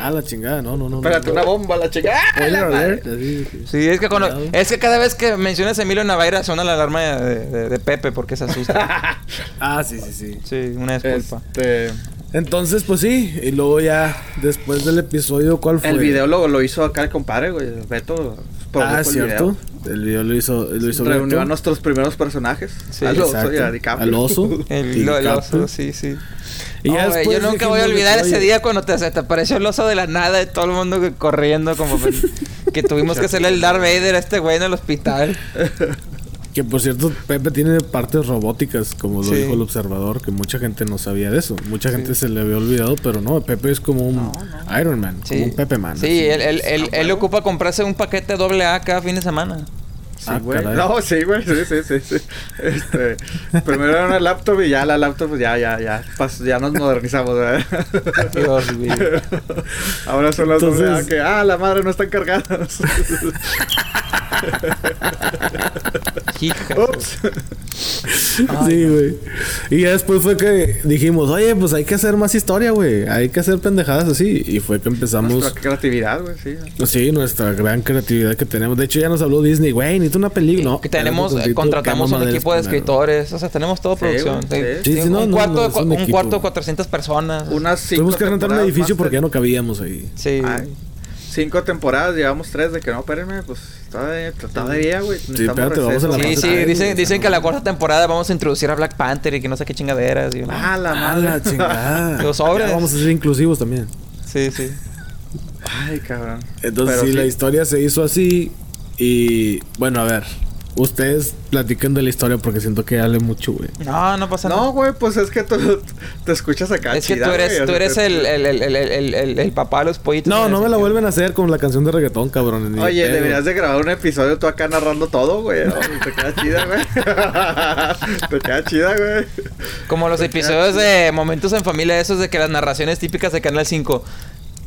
Ah, la chingada, no, no, no. Espérate, no. una bomba, la chica. (laughs) ¡Ah, la sí. Sí, es que, cuando- es que cada vez que mencionas a Emilio Navaira suena la alarma de, de- de Pepe porque se asusta. (laughs) Ah, sí, sí, sí. Sí, una disculpa. Este. Entonces, pues sí. Y luego ya, después del episodio, ¿cuál fue? El video lo, lo hizo acá el compadre, güey. Beto. Ah, cierto. El video lo hizo, lo hizo Reunió Beto. a nuestros primeros personajes. Sí, al oso y a DiCaprio. Al oso. (laughs) El, oso, sí, sí. Y yo nunca voy a de olvidar ese día cuando te, apareció el oso de la nada y todo el mundo que- corriendo como pues, que tuvimos que (laughs) hacerle el Darth Vader a este güey en el hospital. (laughs) Que por cierto, Pepe tiene partes robóticas, como lo Sí. dijo el observador, que mucha gente no sabía de eso. Mucha gente se le había olvidado, pero no, Pepe es como un Iron Man, Sí, como un Pepe Man. Sí, así. él, él, él, él le ocupa comprarse un paquete doble A cada fin de semana. Sí, Ah, güey. caray. No, sí, güey. Sí, sí, sí. sí. Este, primero era una laptop y ya la laptop, pues ya, ya, ya. pas- ya nos modernizamos, ¿verdad? Dios mío. Ahora son las Entonces- doble A que, ah, la madre no están cargadas. (laughs) (laughs) Ups. Sí, güey. Y ya después fue que dijimos, oye, pues hay que hacer más historia, güey. Hay que hacer pendejadas así. Y fue que empezamos, Nuestra creatividad, güey, sí. sí, nuestra gran creatividad que tenemos. De hecho, ya nos habló Disney, güey, necesito una película. No, que tenemos, eh, contratamos un equipo de primero. escritores, o sea, tenemos toda Sí, producción. Sí, sí. Sí, sí, un, no, cuarto no, de, es cua- un un cuarto de 400 personas. Unas Tuvimos que rentar un edificio porque ya no cabíamos ahí. Sí. Ay, cinco temporadas, llevamos tres de que no, espérenme, pues todavía, todavía güey. necesitamos espérate, vamos a la Sí, sí, Ay, dicen, dicen que a la cuarta temporada vamos a introducir a Black Panther y que no sé qué chingaderas. Y, Ah, la Ah, madre. la chingada. Los sobres. Ya vamos a ser inclusivos también. Sí, sí. Ay, cabrón. Entonces, Pero sí, sí. la historia se hizo así. Y bueno, a ver. Ustedes platiquen de la historia porque siento que hable mucho, güey. No, no pasa nada. No, güey, pues es que tú (laughs) te escuchas acá. Es que tú eres, tú eres el, el, el, el, el, el- el papá de los pollitos. No, no me la vuelven a hacer con la canción de reggaetón, cabrón. Oye, deberías de grabar un episodio tú acá narrando todo, güey. ¿no? Te queda chida, güey. (laughs) Te queda chida, güey. Como los episodios de Momentos en Familia, esos de que las narraciones típicas de Canal 5.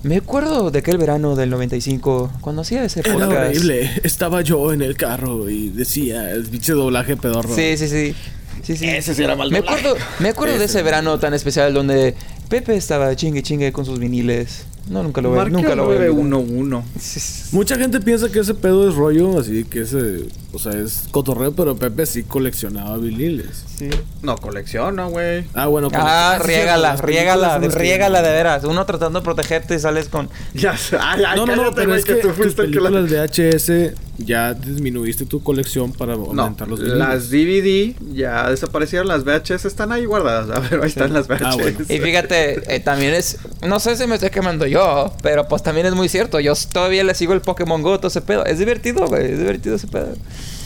Me acuerdo de aquel verano del 95, cuando hacía ese Era podcast. horrible. (laughs) Estaba yo en el carro y decía el pinche doblaje pedorro. Sí, sí, sí. Sí, sí. Ese sí era mal Me doblaje. acuerdo, me acuerdo de Ese. ese verano tan especial donde Pepe estaba chingue chingue con sus viniles. No, nunca lo Marca nunca lo voy a olvidar. 911. Sí, sí, sí. Mucha gente piensa que ese pedo es rollo, así que ese, o sea, es cotorreo, pero Pepe sí coleccionaba viniles. Sí. No, colecciono, güey. Ah, bueno. Ah, sí, riégala, las riégala, las riégala de veras. Uno tratando de protegerte y sales con... Ya sé. Ay, ay, No, no, no, pero es que, tú fuiste el que la- películas VHS ya disminuiste tu colección para No, aumentar los viniles. las DVD ya desaparecieron, las VHS están ahí guardadas. (laughs) A ver, ahí están las VHS. Ah, bueno. Y fíjate, eh, también es... No sé si me estoy quemando yo, pero pues también es muy cierto. Yo todavía le sigo el Pokémon GO, todo ese pedo. Es divertido, güey. Es divertido ese pedo.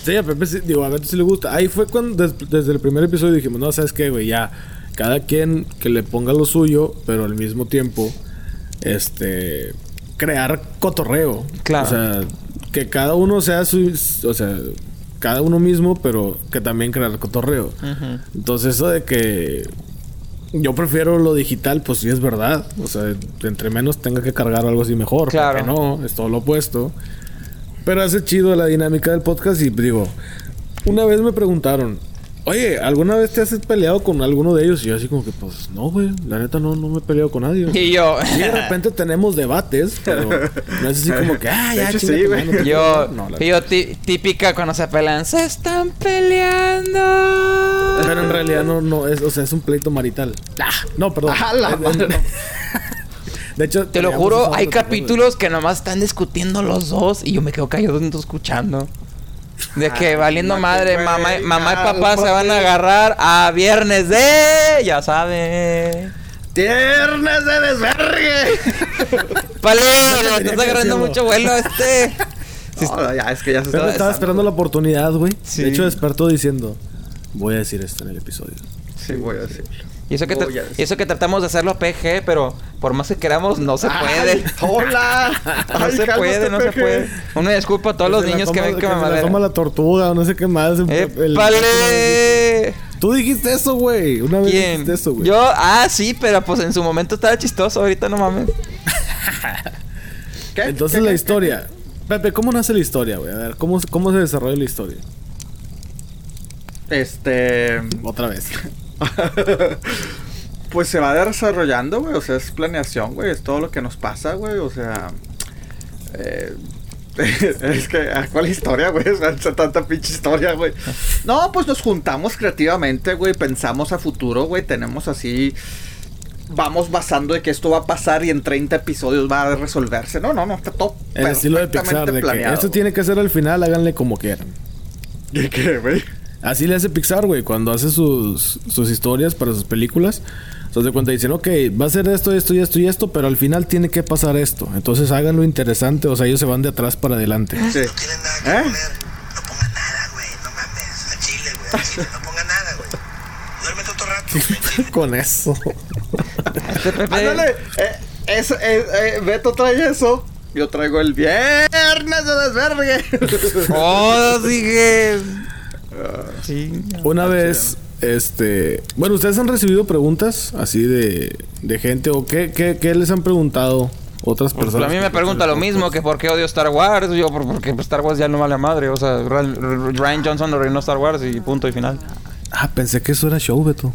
Sí, a Pepe sí, digo, a Beto sí le gusta. Ahí fue cuando des- desde el primer episodio dijimos, no, ¿sabes qué, güey? Ya, cada quien que le ponga lo suyo, pero al mismo tiempo, este, crear cotorreo. Claro. O sea, que cada uno sea su, o sea, cada uno mismo, pero que también crear cotorreo. Entonces eso de que yo prefiero lo digital, pues sí es verdad. O sea, entre menos tenga que cargar algo así mejor. Claro. Porque no, es todo lo opuesto. Pero hace chido la dinámica del podcast y digo, una vez me preguntaron, Oye, ¿alguna vez te has peleado con alguno de ellos? Y yo así como que, pues, no, güey. La neta no, no me he peleado con nadie. Y yo, Sí, de repente tenemos debates, pero (laughs) no es así como que, ah, ya, hecho, sí, güey. no yo, quiero". No, la- y yo tí- típica cuando se pelean, se están peleando. Pero en realidad no, no, es, o sea, es un pleito marital. Ah, no, perdón. ¡A la Es- es- madre! (laughs) De hecho, Te lo juro, hay capítulos que nomás están discutiendo los dos y yo me quedo callado escuchando. De que Ay, valiendo mate, madre, mamá, mamá y papá se van a agarrar a viernes de... Ya sabe. ¡Tiernas de desvergue! (laughs) Vale, tenía estás que agarrando decirlo. mucho vuelo este. (laughs) No, ya, es que ya se Pero está estaba esperando la oportunidad, güey. Sí. De hecho, despertó diciendo, voy a decir esto en el episodio. Sí, voy a decir. Y eso, que y eso que tratamos de hacerlo PG, pero por más que queramos, no se (laughs) puede. Ay, ¡Hola! (laughs) No Ay, se puede, no se puede. Una disculpa a todos los niños que ven que me se la madrean. toma la tortuga o no sé qué más. ¡Épale! Tú dijiste eso, güey. Una vez ¿Quién? dijiste eso, güey. Yo, ah, sí, pero pues en su momento estaba chistoso, ahorita no mames. (laughs) ¿Qué? Entonces ¿Qué, la qué, historia. Pepe, ¿cómo nace la historia, güey? A ver, ¿cómo, ¿cómo se desarrolla la historia? Este... Otra vez. (laughs) pues se va desarrollando, güey. O sea, es planeación, güey. Es todo lo que nos pasa, güey. O sea... eh, (laughs) es que, ¿a ¿cuál historia, güey? (laughs) O sea, tanta pinche historia, güey. No, pues nos juntamos creativamente, güey. Pensamos a futuro, güey. Tenemos así. Vamos basando de que esto va a pasar y en 30 episodios va a resolverse. No, no, no, está todo. El estilo de Pixar, de que esto tiene que ser al final, háganle como quieran. ¿De qué, güey? Así le hace Pixar, güey, cuando hace sus, sus historias para sus películas. Se de cuenta, dicen, ok, va a ser esto, esto y esto y esto, pero al final tiene que pasar esto. Entonces háganlo interesante, o sea, ellos se van de atrás para adelante. Sí. No tienen nada que ¿Eh? comer. No pongan nada, güey. No mames. A Chile, güey. A Chile. No pongan nada, güey. Duérmete otro rato. (laughs) Con eso. Este. Ándale, eh, eso, eh, eh, Beto trae eso. Yo traigo el viernes de desvergue. Oh, dije. Sí. Una vez, este... Bueno, ¿ustedes han recibido preguntas así de, de gente o qué, qué, qué les han preguntado otras Pues personas? a mí me pregunta lo mismo, que por qué odio Star Wars. Yo, por- porque pues, Star Wars ya no vale a madre. O sea, Ryan Johnson arruinó Star Wars y punto y final. Ah, pensé que eso era show, Beto.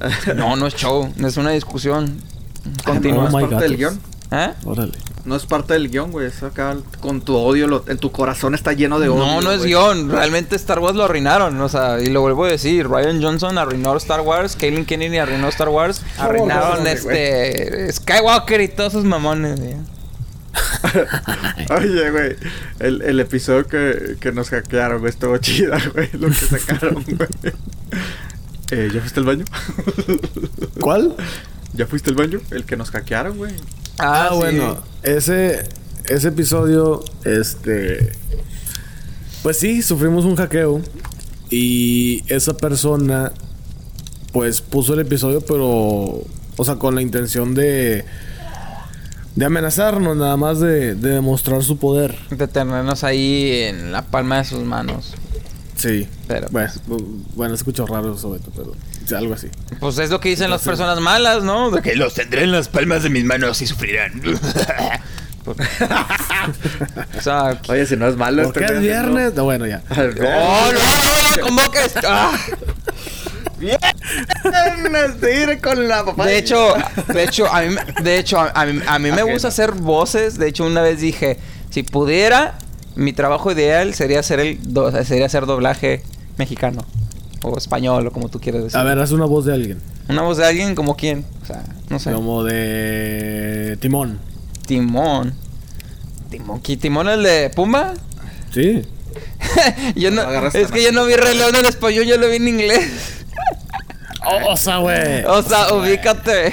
(laughs) No, no es show, es una discusión continua. Oh parte del guion. ¿Eh? Órale. No es parte del guion, güey. Eso acá con tu odio, lo- en tu corazón está lleno de odio. No, no es güey. guion. Realmente Star Wars lo arruinaron. O sea, y lo vuelvo a decir. Ryan Johnson arruinó Star Wars. Kaylin Kennedy arruinó Star Wars. Arruinaron este... Skywalker y todos sus mamones. ya. Oye, güey. El, el episodio que, que nos hackearon, güey, estuvo chida, güey. Lo que sacaron, (laughs) güey. Eh, ¿Ya fuiste al baño? ¿Cuál? ¿Ya fuiste al baño? El que nos hackearon, güey. Ah, sí. bueno, ese, ese episodio, este, pues sí, sufrimos un hackeo y esa persona, pues puso el episodio, pero, o sea, con la intención de, de amenazarnos, nada más de, de demostrar su poder. De tenernos ahí en la palma de sus manos. Sí, Pero, bueno, bu- bueno, escucho raro eso, Beto, pero sí, (laughs) algo así. Pues es lo que dicen las personas malas, ¿no? De (laughs) que los tendré en las palmas de mis manos y sufrirán. (laughs) O sea... Oye, si no es malo. ¿Por qué este es viernes? No, bueno, ya. ¡Oh, no, no, no! ¡Convoques! ¡Ah! Viernes de ir con la papá. De hecho, de hecho, a mí, me- de hecho, a, mí, a mí me gusta hacer voces. De hecho, una vez dije, si pudiera, mi trabajo ideal sería hacer el do- sería hacer doblaje mexicano o español o como tú quieras decir. A ver, haz una voz de alguien. Una voz de alguien como quién, o sea, no sé. Como de Timón. Timón. Timón, ¿qui- Timón el de Pumba? Sí. (laughs) yo no, es que yo no vi Rey León en español, yo lo vi en inglés. (laughs) Osa, güey. O sea, ubícate.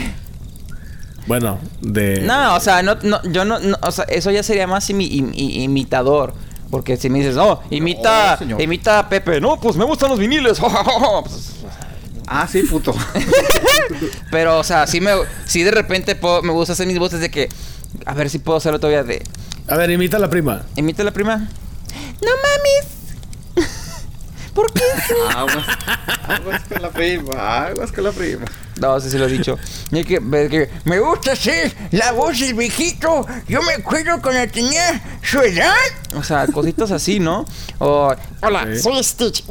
Bueno, de. No, o sea, no, no, yo no, no, o sea, eso ya sería más imi- im- i- imitador. Porque si me dices, no, imita, No, imita a Pepe, no, pues me gustan los viniles. Pues, (laughs) Ah, sí, puto. (laughs) pero, o sea, sí me, sí de repente puedo- me gusta hacer mis voces de que, a ver si puedo hacerlo todavía de, A ver, imita a la prima. imita a la prima. No mames. ¿Por qué? Aguas, aguas con la prima, aguas con la prima. No, sí, sí lo he dicho. Y que, me gusta ser la voz del viejito. Yo me acuerdo cuando tenía su edad. O sea, cositas así, ¿no? O, hola, Sí. soy Stitch.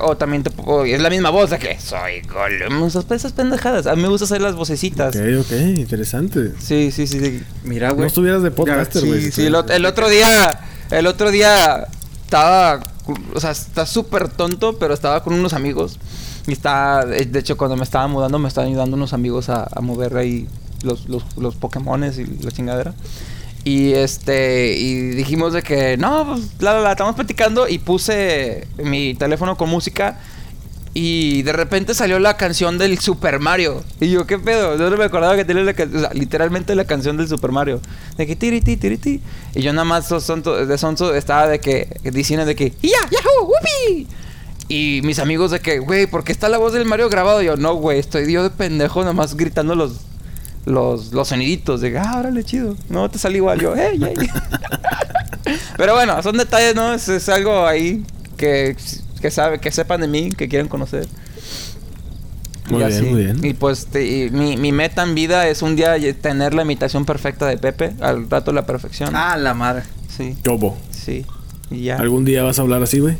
O también te, o es la misma voz de que soy Gollum. O sea, esas pendejadas. A mí me gusta hacer las vocecitas. Ok, ok, interesante. Sí, sí, sí. sí. Mira, No güey. estuvieras de podcaster, güey. sí, Sí, el, el otro día, el otro día estaba, o sea, está súper tonto, pero estaba con unos amigos. Y está, de de hecho, cuando me estaba mudando, me estaban ayudando unos amigos a, a mover ahí los, los, los Pokémones y la chingadera. Y este, y dijimos de que, no, pues, la, la, la, estamos platicando y puse mi teléfono con música. Y de repente salió la canción del Super Mario. Y yo, ¿qué pedo? Yo no me acordaba que tenía la o sea, literalmente la canción del Super Mario. De que tiri ti tiri ti. Y yo nada más de sonso estaba de que diciendo de que ¡Ya! ¡Yahoo! ¡Whoopee! Y mis amigos de que, güey, ¿por qué está la voz del Mario grabado? Y yo, no, güey, estoy yo de pendejo nada más gritando los los, los soniditos de que, ah, órale, chido. No te sale igual. Yo, hey, hey. (laughs) Pero bueno, son detalles, ¿no? Es, es algo ahí que, que sabe, que sepan de mí, que quieren conocer. Muy Y bien, así. muy bien. Y pues te- y mi, mi meta en vida es un día tener la imitación perfecta de Pepe, al rato la perfección. Ah, la madre. Sí, Chobo. sí. Y ya. ¿Algún día vas a hablar así, güey?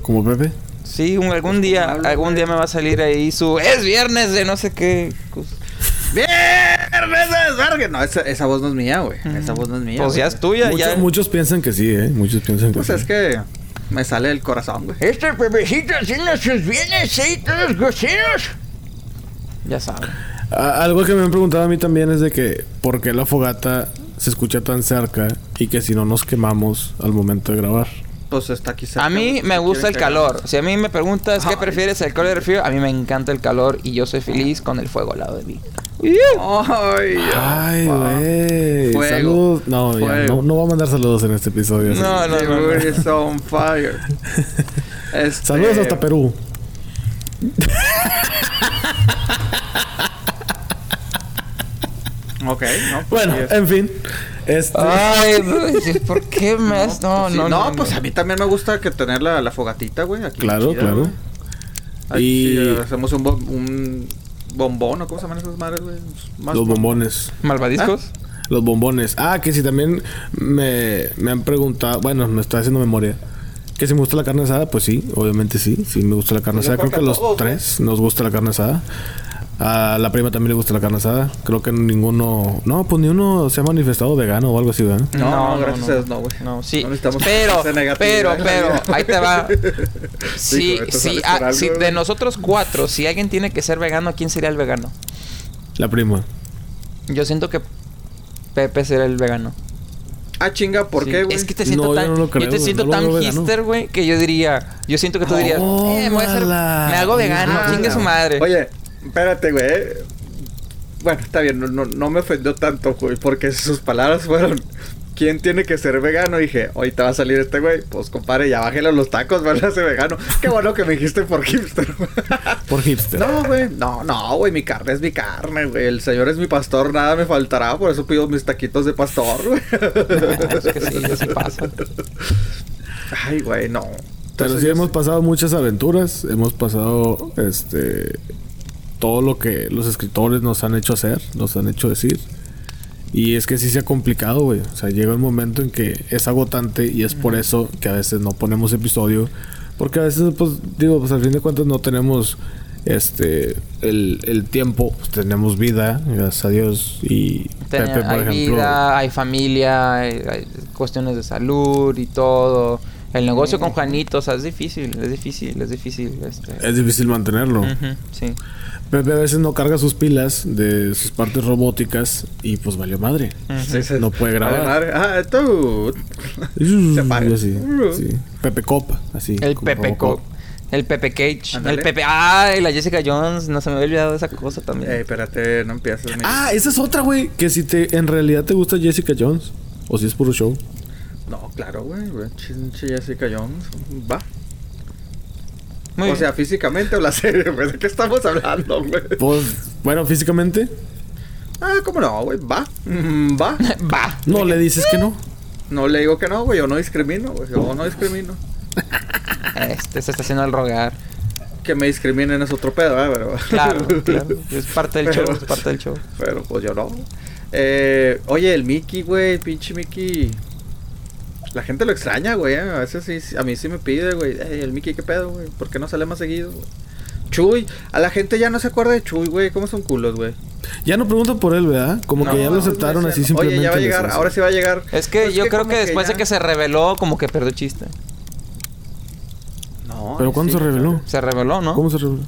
¿Como Pepe? Sí, un- algún día, algún día me va a salir ahí su es viernes de no sé qué. cosa". (laughs) ¡Viernes es verga! No, esa, esa voz no es mía, güey. Esa voz no es mía. Pues güey. ya es tuya, Muchos, ya. muchos piensan que sí, ¿eh? Muchos piensan que Pues sí. es que me sale el corazón, güey. Este Pepecito haciendo sus bienes ahí todos groseros. Ya saben. Algo que me han preguntado a mí también es de que ¿por qué la fogata se escucha tan cerca y que si no nos quemamos al momento de grabar? Pues está aquí cerca, A mí me gusta el calor. Si a mí me preguntas qué Ay. prefieres, el calor o el frío, a mí me encanta el calor y yo soy feliz con el fuego al lado de mí. Ay, Ay, güey. Saludos. No, ya, no, no va a mandar saludos en este episodio. No, no, The no, no. mood is on fire. (laughs) Este, Saludos hasta Perú. Ok, no, pues Bueno, es. en fin. Este, Ay, (laughs) güey, ¿por qué me? No, pues sí. no, no. pues a mí también me gusta que tener la, la fogatita, güey. Aquí Claro, chida, claro. güey. Aquí Y- sí, hacemos un, bom- un bombón, ¿o cómo se llaman esas madres, güey? Más los bom- bombones. ¿Malvadiscos? Los bombones. Ah, que si también me, me han preguntado. Bueno, me estoy haciendo memoria. Que si me gusta la carne asada, pues sí, obviamente sí. Sí me gusta la carne Pues asada. Creo que que los ¿no? tres nos gusta la carne asada. A la prima también le gusta la carne asada. Creo que ninguno. No, pues ni uno se ha manifestado vegano o algo así, ¿verdad? No, no, gracias a Dios, no, güey. No, sí. No pero, pero, la pero, ahí te va. (laughs) Sí, sí, sale ah, algo, sí, de nosotros cuatro, si alguien tiene que ser vegano, ¿quién sería el vegano? La prima. Yo siento que Pepe será el vegano. Ah, chinga, ¿por Sí, qué, güey? Es que te siento No, yo tan, no lo creo, yo te siento no tan hipster, güey, que yo diría, yo siento que tú dirías, eh, me voy a hacer, me hago vegano, chingue su madre. Oye, espérate, güey. Bueno, está bien, no, no, no me ofendió tanto, güey, porque sus palabras fueron... ¿Quién tiene que ser vegano? Y dije, ahorita va a salir este güey. Pues, compadre, ya bájale a los tacos, (laughs) ¿verdad? Ese vegano. Qué bueno que me dijiste por hipster. Por hipster. No, güey. No, no, güey. Mi carne es mi carne, güey. El señor es mi pastor. Nada me faltará. Por eso pido mis taquitos de pastor, güey. es que sí, así pasa. Ay, güey, no. Pero Entonces, sí hemos pasado muchas aventuras, hemos pasado este todo lo que los escritores nos han hecho hacer, nos han hecho decir. Y es que sí se ha complicado, güey. O sea, llega un momento en que es agotante y es por eso que a veces no ponemos episodio. Porque a veces, pues, digo, pues al fin de cuentas no tenemos este el, el tiempo, pues, tenemos vida, gracias a Dios. Y Ten- Pepe, por hay ejemplo. vida, hay familia, hay, hay cuestiones de salud y todo. El negocio con Juanito, o sea, es difícil, es difícil, es difícil. Este. Es difícil mantenerlo. Ujú, sí. Pepe a veces no carga sus pilas de sus partes robóticas y pues valió madre. Sí, sí. No puede grabar. Vale, madre. Ah, tú. Se apaga. así, sí. Pepe Cop, así. El Pepe Robocop. Co. El Pepe Cage. El Pepe. ¡Ay! La Jessica Jones. No se me había olvidado de esa cosa también. Ey, espérate, no empieces. Ah, esa es otra, güey. Que si te en realidad te gusta Jessica Jones o si es puro show. No, claro, güey. güey. Chinche Jessica Jones. Va. Muy o bien. sea, físicamente o la serie, güey. ¿De qué estamos hablando, güey? Pues, bueno, físicamente, Ah, ¿cómo no, güey? Va. Mm, Va. (laughs) Va. no le dices que no. No le digo que no, güey. Yo no discrimino, güey. Yo no discrimino. Este se está haciendo el rogar. Que me discriminen es otro pedo, ¿eh? Pero... Claro, (laughs) claro. Es parte del show, es parte del show. Pero pues yo no. Eh, oye, el Mickey, güey, pinche Mickey. La gente lo extraña, güey. eh, A veces sí, a mí sí me pide, güey. "Ey, el Mickey, ¿qué pedo, güey? ¿Por qué no sale más seguido, güey? Chuy, a la gente ya no se acuerda de Chuy, güey. ¿Cómo son culos, güey? Ya no preguntan por él, ¿verdad? Como que ya lo No, aceptaron así simplemente. Oye, ya va a les llegar, hace. ahora sí va a llegar. Es que Pues yo creo que después de ya- que se reveló, como que perdió chiste. No, ¿Pero cuándo sí, se reveló? Se reveló, ¿no? ¿Cómo se reveló?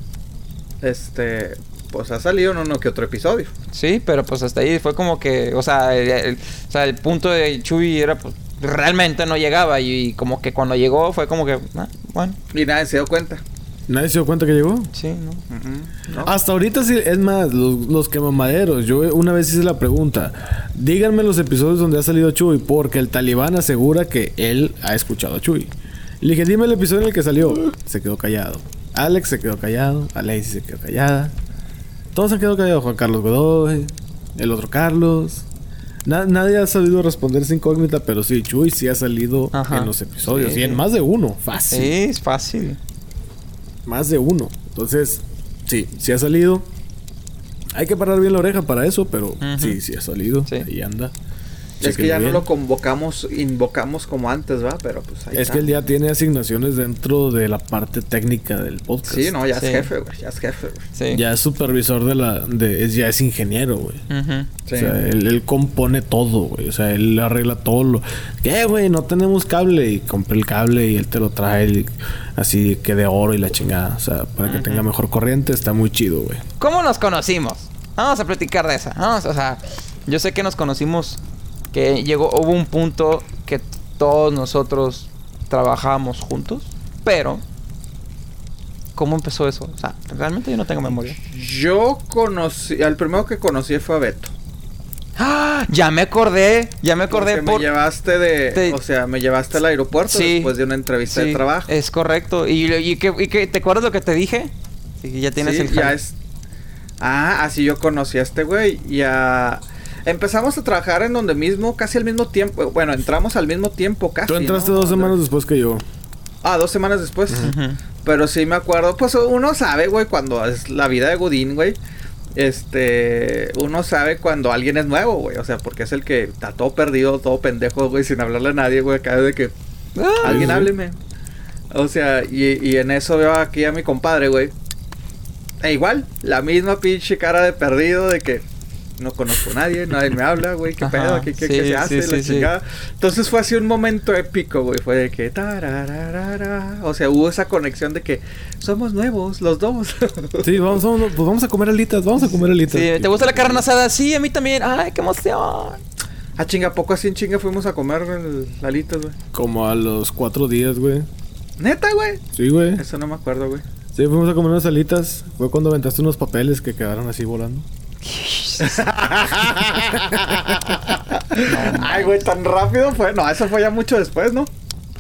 Este, pues ha salido en uno que otro episodio. Sí, pero pues hasta ahí fue como que, o sea, el, el- o sea, el punto de Chuy era pues realmente no llegaba y, como que cuando llegó fue como que, ah, bueno, Y nadie se dio cuenta. ¿Nadie se dio cuenta que llegó? sí, ¿no? ¿no? Hasta ahorita sí, es más, los, los quemamaderos. Yo una vez hice la pregunta. Díganme los episodios donde ha salido Chuy, porque el talibán asegura que él ha escuchado a Chuy. Le dije, dime el episodio en el que salió. Se quedó callado. Alex se quedó callado. Alexis se quedó callada. Todos se han quedado callados. Juan Carlos Godoy, el otro Carlos. Na- nadie ha sabido responder esa incógnita, pero sí, Chuy sí ha salido Ajá. en los episodios. Sí. Y en más de uno. Fácil. Sí, es fácil. Más de uno. Entonces, sí, sí ha salido. Hay que parar bien la oreja para eso, pero sí, sí ha salido. Sí. Ahí anda. Es que ya no lo convocamos, invocamos como antes, ¿va? Pero pues ahí Es está. que él ya tiene asignaciones dentro de la parte técnica del podcast. Sí, no, ya Sí. es jefe, güey. Ya es jefe, güey. Sí. Ya es supervisor de la... De, es, ya es ingeniero, güey. Sí. O sea, él, él compone todo, güey. O sea, él arregla todo lo... ¿Qué, güey? No tenemos cable. Y compré el cable y él te lo trae y- así que de oro y la chingada. O sea, para que tenga mejor corriente está muy chido, güey. ¿Cómo nos conocimos? Vamos a platicar de esa. Vamos, o sea, yo sé que nos conocimos, que llegó, hubo un punto que todos nosotros trabajábamos juntos, pero ¿cómo empezó eso? O sea, realmente yo no tengo memoria. Yo conocí, al primero que conocí fue a Beto. ¡Ah! Ya me acordé, ya me acordé Porque por... me llevaste de, Te- o sea, me llevaste al aeropuerto Sí. después de una entrevista Sí, de trabajo. Es correcto. ¿Y, y, que, y que- te acuerdas lo que te dije? Sí, ya tienes Sí, el ya es. Ah, así yo conocí a este güey. Y a... Empezamos a trabajar en donde mismo, casi al mismo tiempo. Bueno, entramos al mismo tiempo casi. Tú entraste ¿no? dos semanas después que yo. Ah, dos semanas después. Pero sí me acuerdo, pues uno sabe, güey, cuando es la vida de Godín, güey. Este, uno sabe cuando alguien es nuevo, güey. O sea, porque es el que está todo perdido, todo pendejo, güey, sin hablarle a nadie, güey. Acá de que Ah, alguien sí. hábleme. O sea, y, y en eso veo aquí a mi compadre, güey. E igual, la misma pinche cara de perdido de que no conozco a nadie, nadie me habla, güey, qué Ajá, pedo, qué, qué- sí, qué se hace, sí, la sí, sí. chingada. Entonces fue así un momento épico, güey, fue de que tarararara. o sea, hubo esa conexión de que somos nuevos los dos. Sí, vamos, vamos, pues vamos a comer alitas, vamos a comer alitas. Sí, ¿Te gusta la carne asada? Sí, a mí también. ¡Ay, qué emoción! ah, chinga, ¿a poco así en chinga fuimos a comer el, alitas, güey. Como a los cuatro días, güey. Neta, güey. Sí, güey. Eso no me acuerdo, güey. Sí, fuimos a comer unas alitas. Fue cuando aventaste unos papeles que quedaron así volando. (laughs) Ay, güey, tan rápido fue. No, eso fue ya mucho después, ¿no?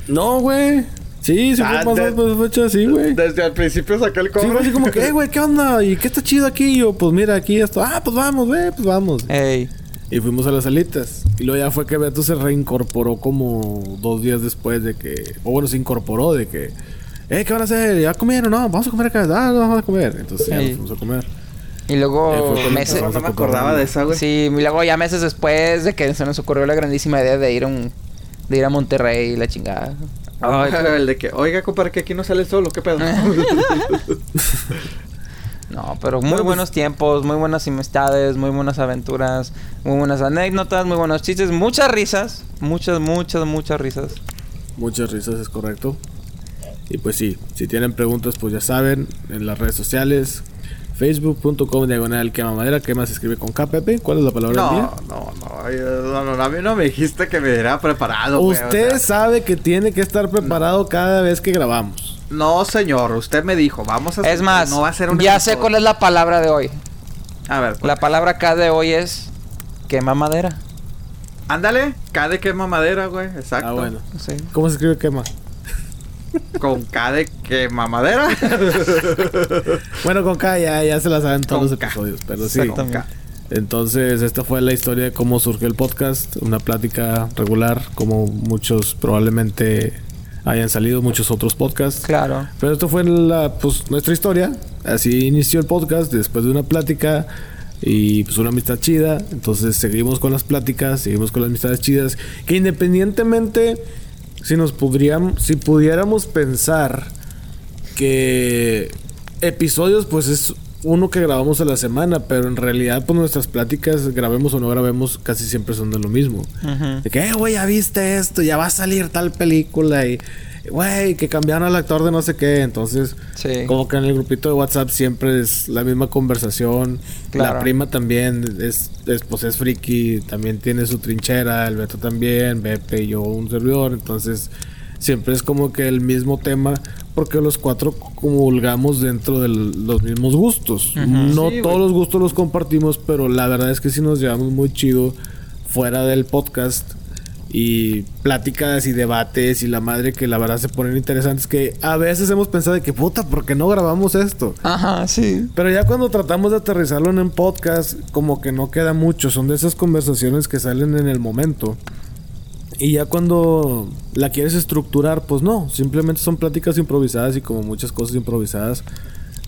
No, güey. Sí, sí Ah, fue pasado de- pues, fecha así, güey. Desde el principio saqué el Sí, cobre. fue así como que, eh, güey, ¿qué onda? ¿Y qué está chido aquí? Y yo, pues mira, aquí esto. Ah, pues vamos, güey, pues vamos. Ey. Y fuimos a las alitas. Y luego ya fue que Beto se reincorporó como dos días después de que... O bueno, se incorporó de que... Eh, ¿qué van a hacer? ¿Ya comieron? No, vamos a comer acá. Ah, no, vamos a comer. Entonces ya Sí. nos fuimos a comer. Y Eh, luego cuando meses... No, me acordaba de esa, güey. Sí, y luego ya meses después de que se nos ocurrió la grandísima idea de ir a un... De ir a Monterrey y la chingada. Ay, el de que, oiga, compadre, que aquí no sale el solo, ¿qué pedo? (laughs) No, pero muy Bueno, pues- buenos tiempos, muy buenas amistades, muy buenas aventuras, muy buenas anécdotas, muy buenos chistes, muchas risas, muchas, muchas, muchas risas. Muchas risas, es correcto. Y pues sí, si tienen preguntas, pues ya saben, en las redes sociales, facebook.com diagonal quema madera, quema se escribe con KPP. ¿Cuál es la palabra del día? No, no, no, no, no, a mí no me dijiste que me diera preparado, o Usted sea, sabe que tiene que estar preparado cada vez que grabamos. no, señor, usted me dijo, vamos a Es más, no va a ser un ya sé cuál es la palabra de hoy. A ver, La palabra acá de hoy es quema madera. ándale, K de quema madera, güey, exacto. Ah, bueno. Sí. ¿Cómo se escribe quema? Con K de quema madera. (laughs) Bueno, con K ya, ya se la saben todos Con los K. episodios, pero sí. Con K. Entonces, esta fue la historia de cómo surgió el podcast. Una plática regular, como muchos probablemente hayan salido muchos otros podcasts. Claro. Pero esto fue la, pues, nuestra historia. Así inició el podcast después de una plática y pues una amistad chida. Entonces seguimos con las pláticas, seguimos con las amistades chidas. Que independientemente, si nos podríamos, si pudiéramos pensar que episodios, pues es uno que grabamos a la semana, pero en realidad, pues nuestras pláticas, grabemos o no grabemos, casi siempre son de lo mismo. De que, eh, güey, ya viste esto, ya va a salir tal película y, güey, que cambiaron al actor de no sé qué. Entonces, Sí. como que en el grupito de WhatsApp siempre es la misma conversación. Claro. La prima también es, es, pues es friki, también tiene su trinchera, el Beto también, Bepe y yo un servidor. Entonces, siempre es como que el mismo tema porque los cuatro comulgamos dentro de los mismos gustos. No Sí, todos los gustos los compartimos, pero la verdad es que sí nos llevamos muy chido fuera del podcast y pláticas y debates y la madre que la verdad se ponen interesantes que a veces hemos pensado de que puta, ¿por qué no grabamos esto? Ajá, sí. Pero ya cuando tratamos de aterrizarlo en un podcast, como que no queda mucho. Son de esas conversaciones que salen en el momento. Y ya cuando la quieres estructurar, pues no. Simplemente son pláticas improvisadas y como muchas cosas improvisadas,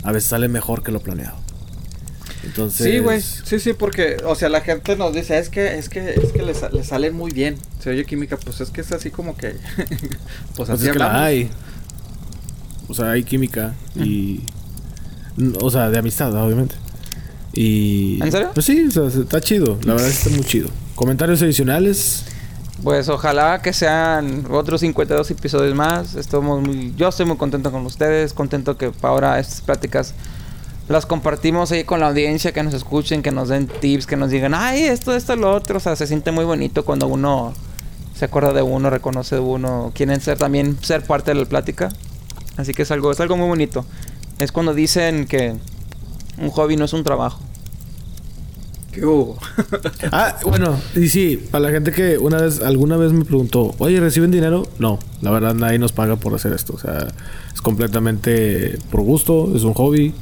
a veces sale mejor que lo planeado. Entonces... Sí, güey. Sí, sí, porque, o sea, la gente nos dice, es que, es que, es que le, sa- le salen muy bien. Se oye química, pues es que es así como que. (laughs) pues Pues así es que la hay. O sea, hay química y... O sea, de amistad, obviamente. Y... ¿En serio? Pues sí, o sea, se- está chido. La verdad es que está muy chido. Comentarios adicionales. Pues ojalá que sean otros 52 episodios más. Estamos muy, yo estoy muy contento con ustedes, contento que ahora estas pláticas las compartimos ahí con la audiencia, que nos escuchen, que nos den tips, que nos digan, ay, esto, esto, lo otro. O sea, se siente muy bonito cuando uno se acuerda de uno, reconoce de uno, quieren ser también ser parte de la plática. Así que es algo, es algo muy bonito. Es cuando dicen que un hobby no es un trabajo. ¿Qué hubo? (laughs) Ah, bueno, y sí, para la gente que una vez, alguna vez me preguntó, oye, ¿reciben dinero? No, la verdad nadie nos paga por hacer esto. O sea, es completamente por gusto, es un hobby.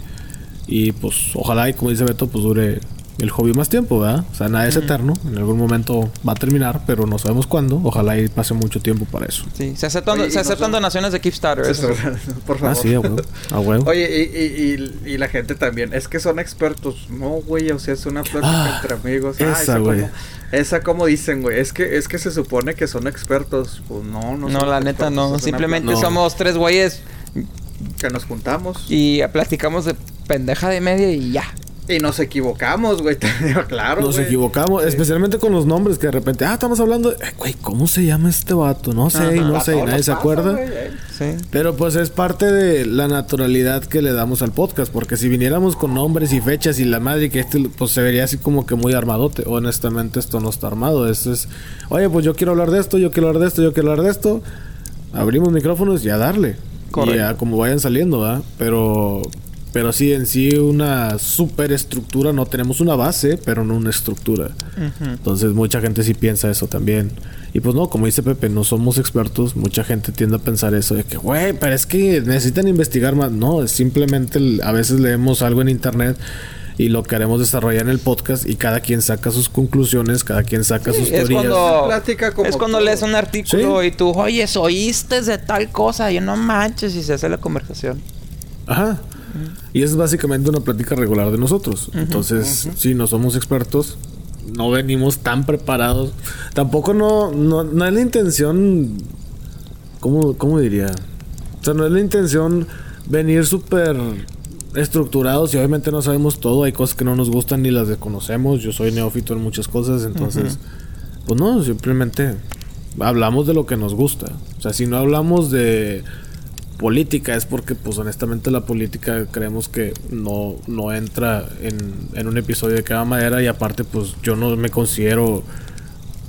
Y pues ojalá y como dice Beto, pues dure el hobby más tiempo, ¿verdad? O sea, nada es eterno. En algún momento va a terminar, pero no sabemos cuándo. Ojalá y pase mucho tiempo para eso. Sí, se aceptan, Oye, se aceptan donaciones de Kickstarter. eso. (laughs) Por favor. Ah, sí, a huevo. A huevo. Oye, y, y, y, y la gente también, es que son expertos. No, güey, o sea, es una plática Ah, entre amigos. esa, como, güey. esa como dicen, güey, es que, es que se supone que son expertos. Pues no, no No, la neta no. Simplemente No. somos tres güeyes Que nos juntamos y platicamos de pendeja de media y ya. y nos equivocamos, güey, (laughs) te digo, claro, Nos güey. equivocamos, Sí. especialmente con los nombres que de repente, ah, estamos hablando de, eh, güey, ¿cómo se llama este vato? No sé, Ajá. no sé, nadie se pasa, acuerda. güey, eh. Sí. Pero pues es parte de la naturalidad que le damos al podcast, porque si viniéramos con nombres y fechas y la madre que este pues se vería así como que muy armadote. Honestamente esto no está armado, esto es, oye, pues yo quiero hablar de esto, yo quiero hablar de esto, yo quiero hablar de esto. Abrimos micrófonos y a darle. Correcto. Y a como vayan saliendo, ¿verdad? Pero pero sí en sí una super estructura, no tenemos una base, pero no una estructura. Entonces mucha gente sí piensa eso también. Y pues no, como dice Pepe, no somos expertos. Mucha gente tiende a pensar eso de que, güey, pero es que necesitan investigar más. No, es simplemente a veces leemos algo en internet y lo queremos desarrollar en el podcast y cada quien saca sus conclusiones, cada quien saca sus Es teorías. cuando, Plática como es cuando todo. lees un artículo Sí. y tú, oye, oíste de tal cosa. Y yo, no manches, y se hace la conversación. Ajá. Y es básicamente una plática regular de nosotros. Entonces, sí, no somos expertos. No venimos tan preparados. Tampoco no, no, no es la intención. ¿Cómo, cómo diría? O sea, no es la intención venir súper estructurados y obviamente no sabemos todo. Hay cosas que no nos gustan ni las desconocemos. Yo soy neófito en muchas cosas. Entonces, pues no, simplemente hablamos de lo que nos gusta. O sea, si no hablamos de política es porque pues honestamente la política creemos que no, no entra en, en un episodio de cada manera y aparte pues yo no me considero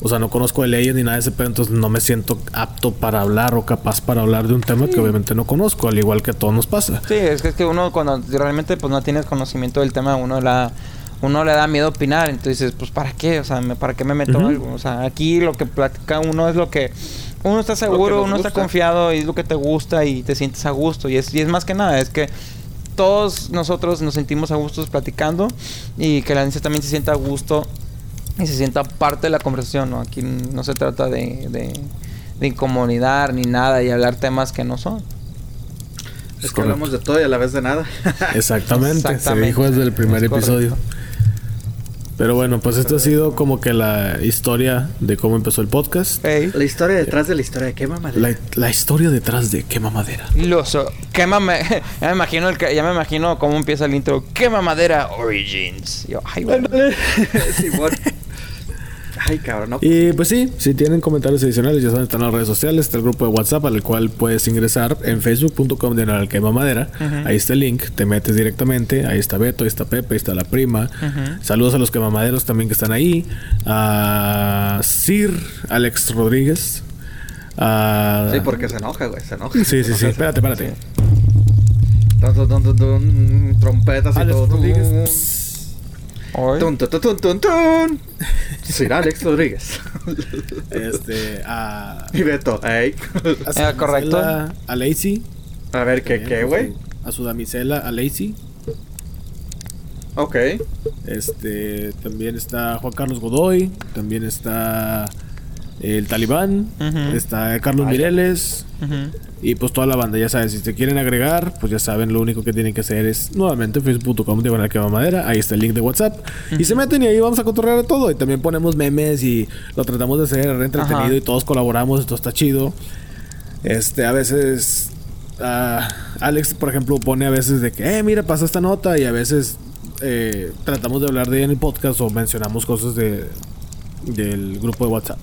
o sea no conozco de leyes ni nada de ese pedo entonces no me siento apto para hablar o capaz para hablar de un tema que obviamente no conozco al igual que a todos nos pasa. Sí, es que, es que uno cuando realmente pues no tienes conocimiento del tema, uno la uno le da miedo opinar, entonces pues para qué, o sea, me- para qué me meto Ujú. algo, o sea, aquí lo que platica uno es lo que uno está seguro, uno está confiado y es lo que te gusta y te sientes a gusto y es y es más que nada, es que todos nosotros nos sentimos a gusto platicando y que la audiencia también se sienta a gusto y se sienta parte de la conversación, ¿no? Aquí no se trata de, de, de incomodar ni nada y hablar temas que no son. Es que hablamos de todo y a la vez de nada. (laughs) Exactamente, se dijo desde el primer Es correcto. Pero bueno, pues esto ha sido como que la historia de cómo empezó el podcast. La historia detrás de la historia. ¿Qué mamadera? La, la historia detrás de Quema Madera. Los, quémame, (laughs) ya me imagino el, que- ya me imagino cómo empieza el intro. Quema madera Origins. Yo, ay, güey. (laughs) Simón. Ay, cabrón, no. Y pues sí, si tienen comentarios adicionales, ya saben, están las redes sociales, está el grupo de WhatsApp al cual puedes ingresar en facebook.com de al quema madera. Ahí está el link, te metes directamente, ahí está Beto, ahí está Pepe, ahí está la prima. Saludos a los quemamaderos también que están ahí. A Sir Alex Rodríguez. A... Sí, porque se enoja, güey, se enoja. Sí, sí, sí, espérate, espérate. Trompetas y Alex todo. Rodríguez. Ay. Tun, tun, tun, tun. Sir Alex Rodríguez. Este, a... y Beto, ey. a Ah, correcto. A Lacey. A ver, ¿qué, qué, güey? A su damisela, a Lacey. Ok. Este, también está Juan Carlos Godoy, también está el Talibán, está Carlos Vaya. Mireles y pues toda la banda, ya saben, si se quieren agregar, pues ya saben, lo único que tienen que hacer es nuevamente facebook.com diagonal que va madera, ahí está el link de WhatsApp y se meten y ahí vamos a de todo y también ponemos memes y lo tratamos de hacer entretenido Ajá. y todos colaboramos, esto está chido. Este, a veces Alex, por ejemplo, pone a veces de que, eh, mira, pasó esta nota y a veces eh, tratamos de hablar de ella en el podcast o mencionamos cosas de del grupo de WhatsApp.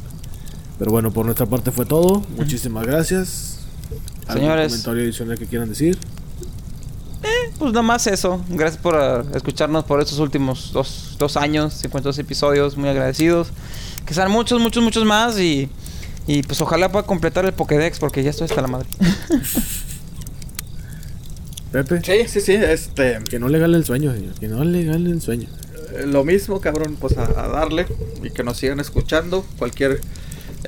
Pero bueno, por nuestra parte fue todo. Muchísimas gracias. ¿Algún Señores. comentario adicional que quieran decir? Pues nada más eso. Gracias por ah, escucharnos por estos últimos dos, dos años, 52 episodios. Muy agradecidos. Que sean muchos, muchos, muchos más. Y, y pues ojalá pueda completar el Pokédex porque ya estoy hasta la madre. (laughs) Pepe. Sí, sí, sí, este. Que no le gane el sueño, señor. Que no le gane el sueño. eh, Lo mismo, cabrón, pues a, a darle y que nos sigan escuchando. Cualquier.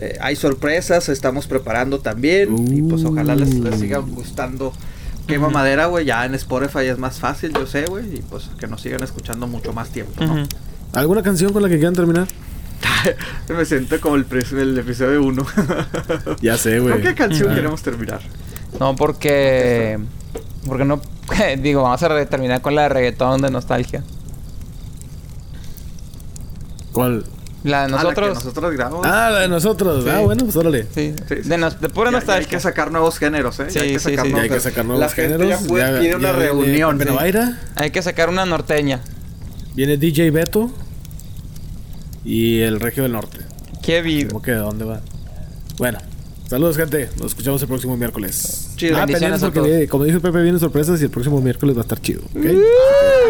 Eh, hay sorpresas, estamos preparando también. Y pues ojalá les, les sigan gustando. Quema madera, güey. Ya en Spotify es más fácil, yo sé, güey. Y pues que nos sigan escuchando mucho más tiempo, ¿no? ¿Alguna canción con la que quieran terminar? (laughs) Me siento como el, el episodio 1. Ya sé, ¿Con güey. qué canción queremos terminar? No, porque. Porque no. (laughs) Digo, vamos a terminar con la de reggaetón de nostalgia. ¿Cuál? La de Ah, la que nosotros. nosotros grabamos. Ah, la de nosotros. Sí. Ah, bueno, pues órale. Sí, Sí, sí. De, nos- de pura Ya- ya nostalgia. hay que sacar nuevos géneros, ¿eh? Sí, Ya hay que sí, sacar sí. Ya hay que nuevos sacar géneros. nuevos La gente géneros. ya puede pedir una viene reunión. Navaira, Hay que sacar una norteña. viene DJ Beto y el Regio del Norte. Qué vivo. ¿Cómo que de dónde va? Bueno, saludos, gente. Nos escuchamos el próximo miércoles. Chido. Ah, Bendiciones pendientes a porque todos. viene- como dijo Pepe, viene sorpresas y el próximo miércoles va a estar chido. ¿ok?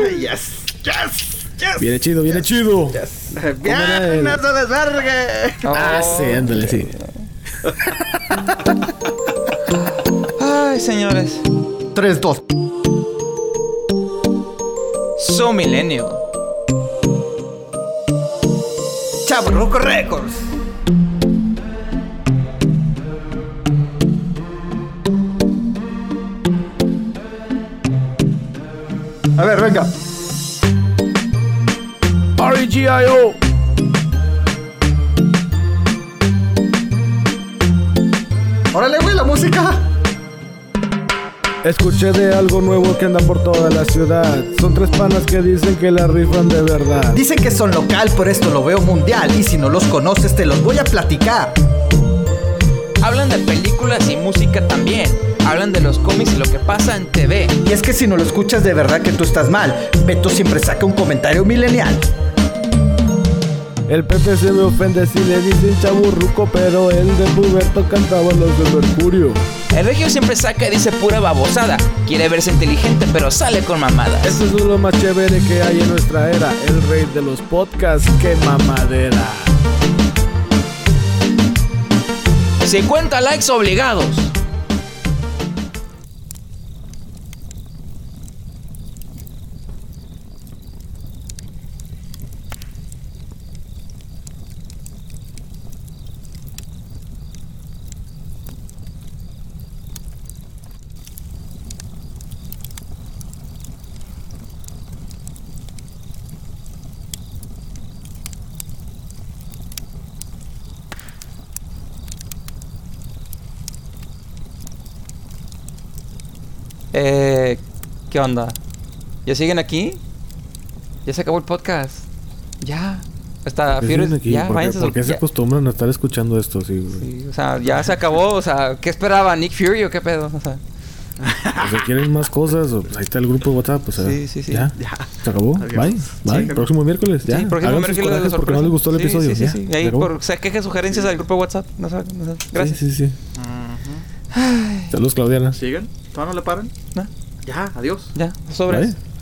Ay, yes, yes, yes. Viene chido, viene chido. Yes. ¿Cómo era el- Bien, no se desvergue. Ah, Oh. sí, ándale, sí. Ay, señores. 3, 2. So Milenio. Chaburruco Records. A ver, venga. R.E.G.I.O. Órale, güey, la música. Escuché de algo nuevo que anda por toda la ciudad. Son tres panas que dicen que la rifan de verdad. Dicen que son local, pero esto lo veo mundial. Y si no los conoces, te los voy a platicar. Hablan de películas y música también. Hablan de los cómics y lo que pasa en TV. Y es que si no lo escuchas, de verdad que tú estás mal. Beto siempre saca un comentario milenial. El Pepe se me ofende si le dicen chaburruco, pero el de Puberto cantaba los de Mercurio. El regio siempre saca y dice pura babosada. Quiere verse inteligente, pero sale con mamadas. Esto es lo más chévere que hay en nuestra era. El rey de los podcasts, que mamadera. 50 likes obligados. Eh, ¿Qué onda? ¿Ya siguen aquí? ¿Ya se acabó el podcast? Ya. Está ¿Por qué siguen Furious. aquí? Ya, ¿Por váyanse. por qué se acostumbran a estar escuchando esto? Sí? Sí, o sea, ya se acabó. O sea, ¿qué esperaba? ¿Nick Fury o qué pedo? O sea, O sea, ¿quieren más cosas? O, pues, ahí está el grupo de WhatsApp. O sea, Sí, sí, sí. Ya. Ya. Se acabó. Adiós. Bye. Bye. Sí. Próximo miércoles. Ya. sí, próximo miércoles porque no les gustó el Sí, episodio. Sí, sí, ya. sí. Se Ahí por, se queje sugerencias al grupo de WhatsApp. No sé, no sé. Gracias. Sí, sí, sí. Saludos, Claudiana. ¿Siguen? ¿Todavía no le paran? ¿No? Ya, adiós. Ya, sobres. Bye.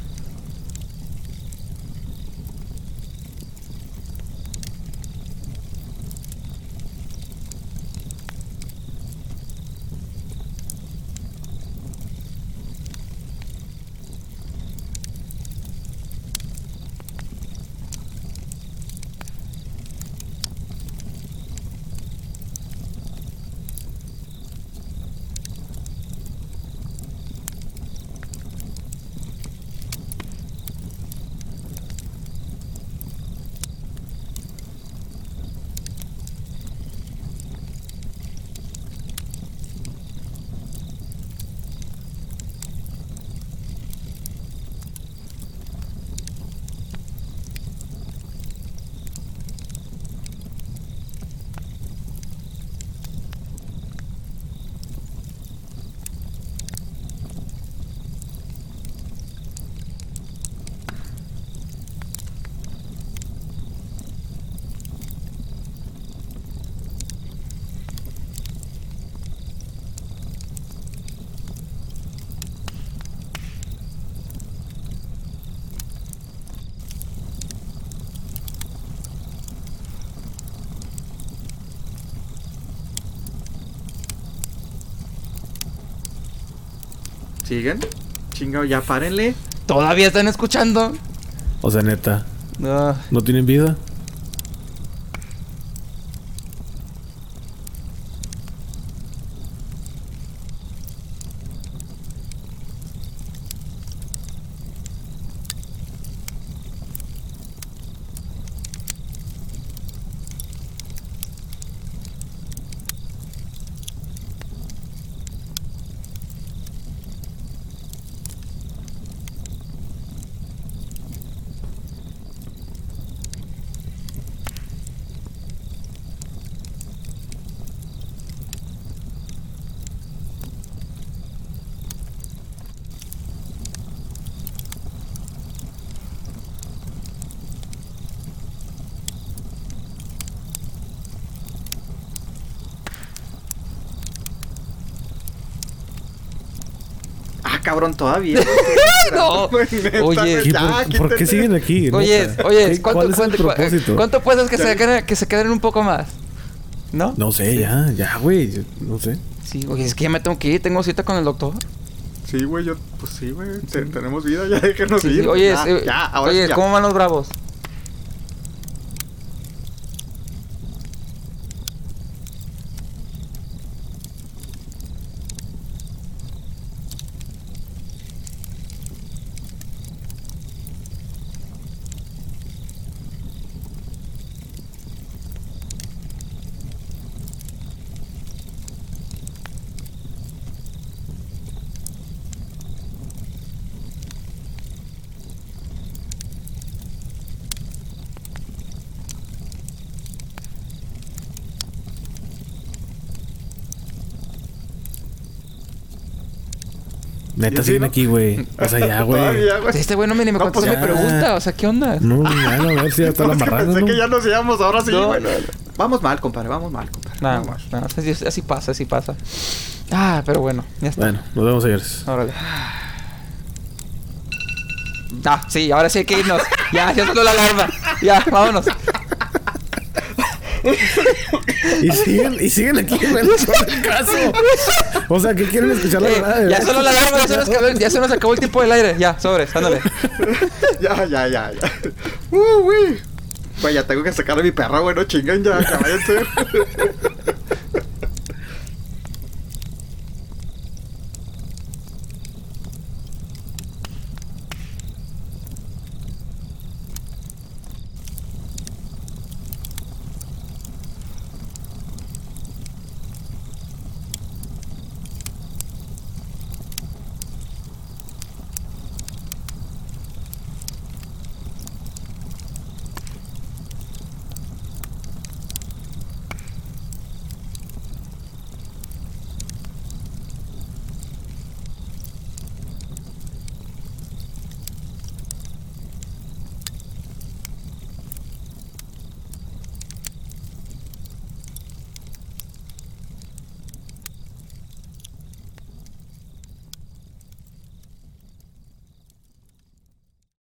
¿Siguen? Chingado, ya párenle. ¿Todavía están escuchando? O sea, neta. Ah, ¿No tienen vida? Ah, todavía. No. (laughs) Oye, ¿Qué- Ya, por, por qué siguen aquí? Oye, neta? oye, ¿Qué- ¿cuánto, ¿Cuál es el cuánto? ¿cuánto puedes que se, queden, que se queden un poco más? ¿No? No sé, ya, ya, güey. No sé. Sí, oye, es que ya me tengo que ir, tengo cita con el doctor. Sí, güey, yo, pues sí, güey. te- tenemos vida, (laughs) ya déjenos Sí, ir. oye, ya, eh, ya, ahora oye ya. ¿cómo van los bravos? Neta, ¿Y sí, siguen no? aquí, güey. O sea, ya, (laughs) güey. Todavía, güey. Este güey no me ni me No, contesta pues mi pregunta, o sea, ¿qué onda? No, ya, a ver si ya está la (laughs) marrana, pensé ¿no? que ya nos íbamos, ahora sí, No, güey. no, no. Vamos mal, compadre, vamos mal, compadre. Nada más, nada más, así, así pasa, así pasa. Ah, pero bueno, ya está. Bueno, nos vemos, señores. Órale. Ah, sí, ahora sí hay que irnos. Ya, ya sonó la alarma. Ya, vámonos. (laughs) Y siguen, y siguen aquí, güey. No hacen caso. O sea, ¿qué quieren escuchar la Eh, verdad? ya sonó la alarma, ya se, nos acabó, ya se nos acabó el tiempo del aire. Ya, sobres, ándale. (laughs) ya, ya, ya, ya. Uh, güey. Güey, ya tengo que sacar a mi perra, güey, no chinguen ya, que váyanse.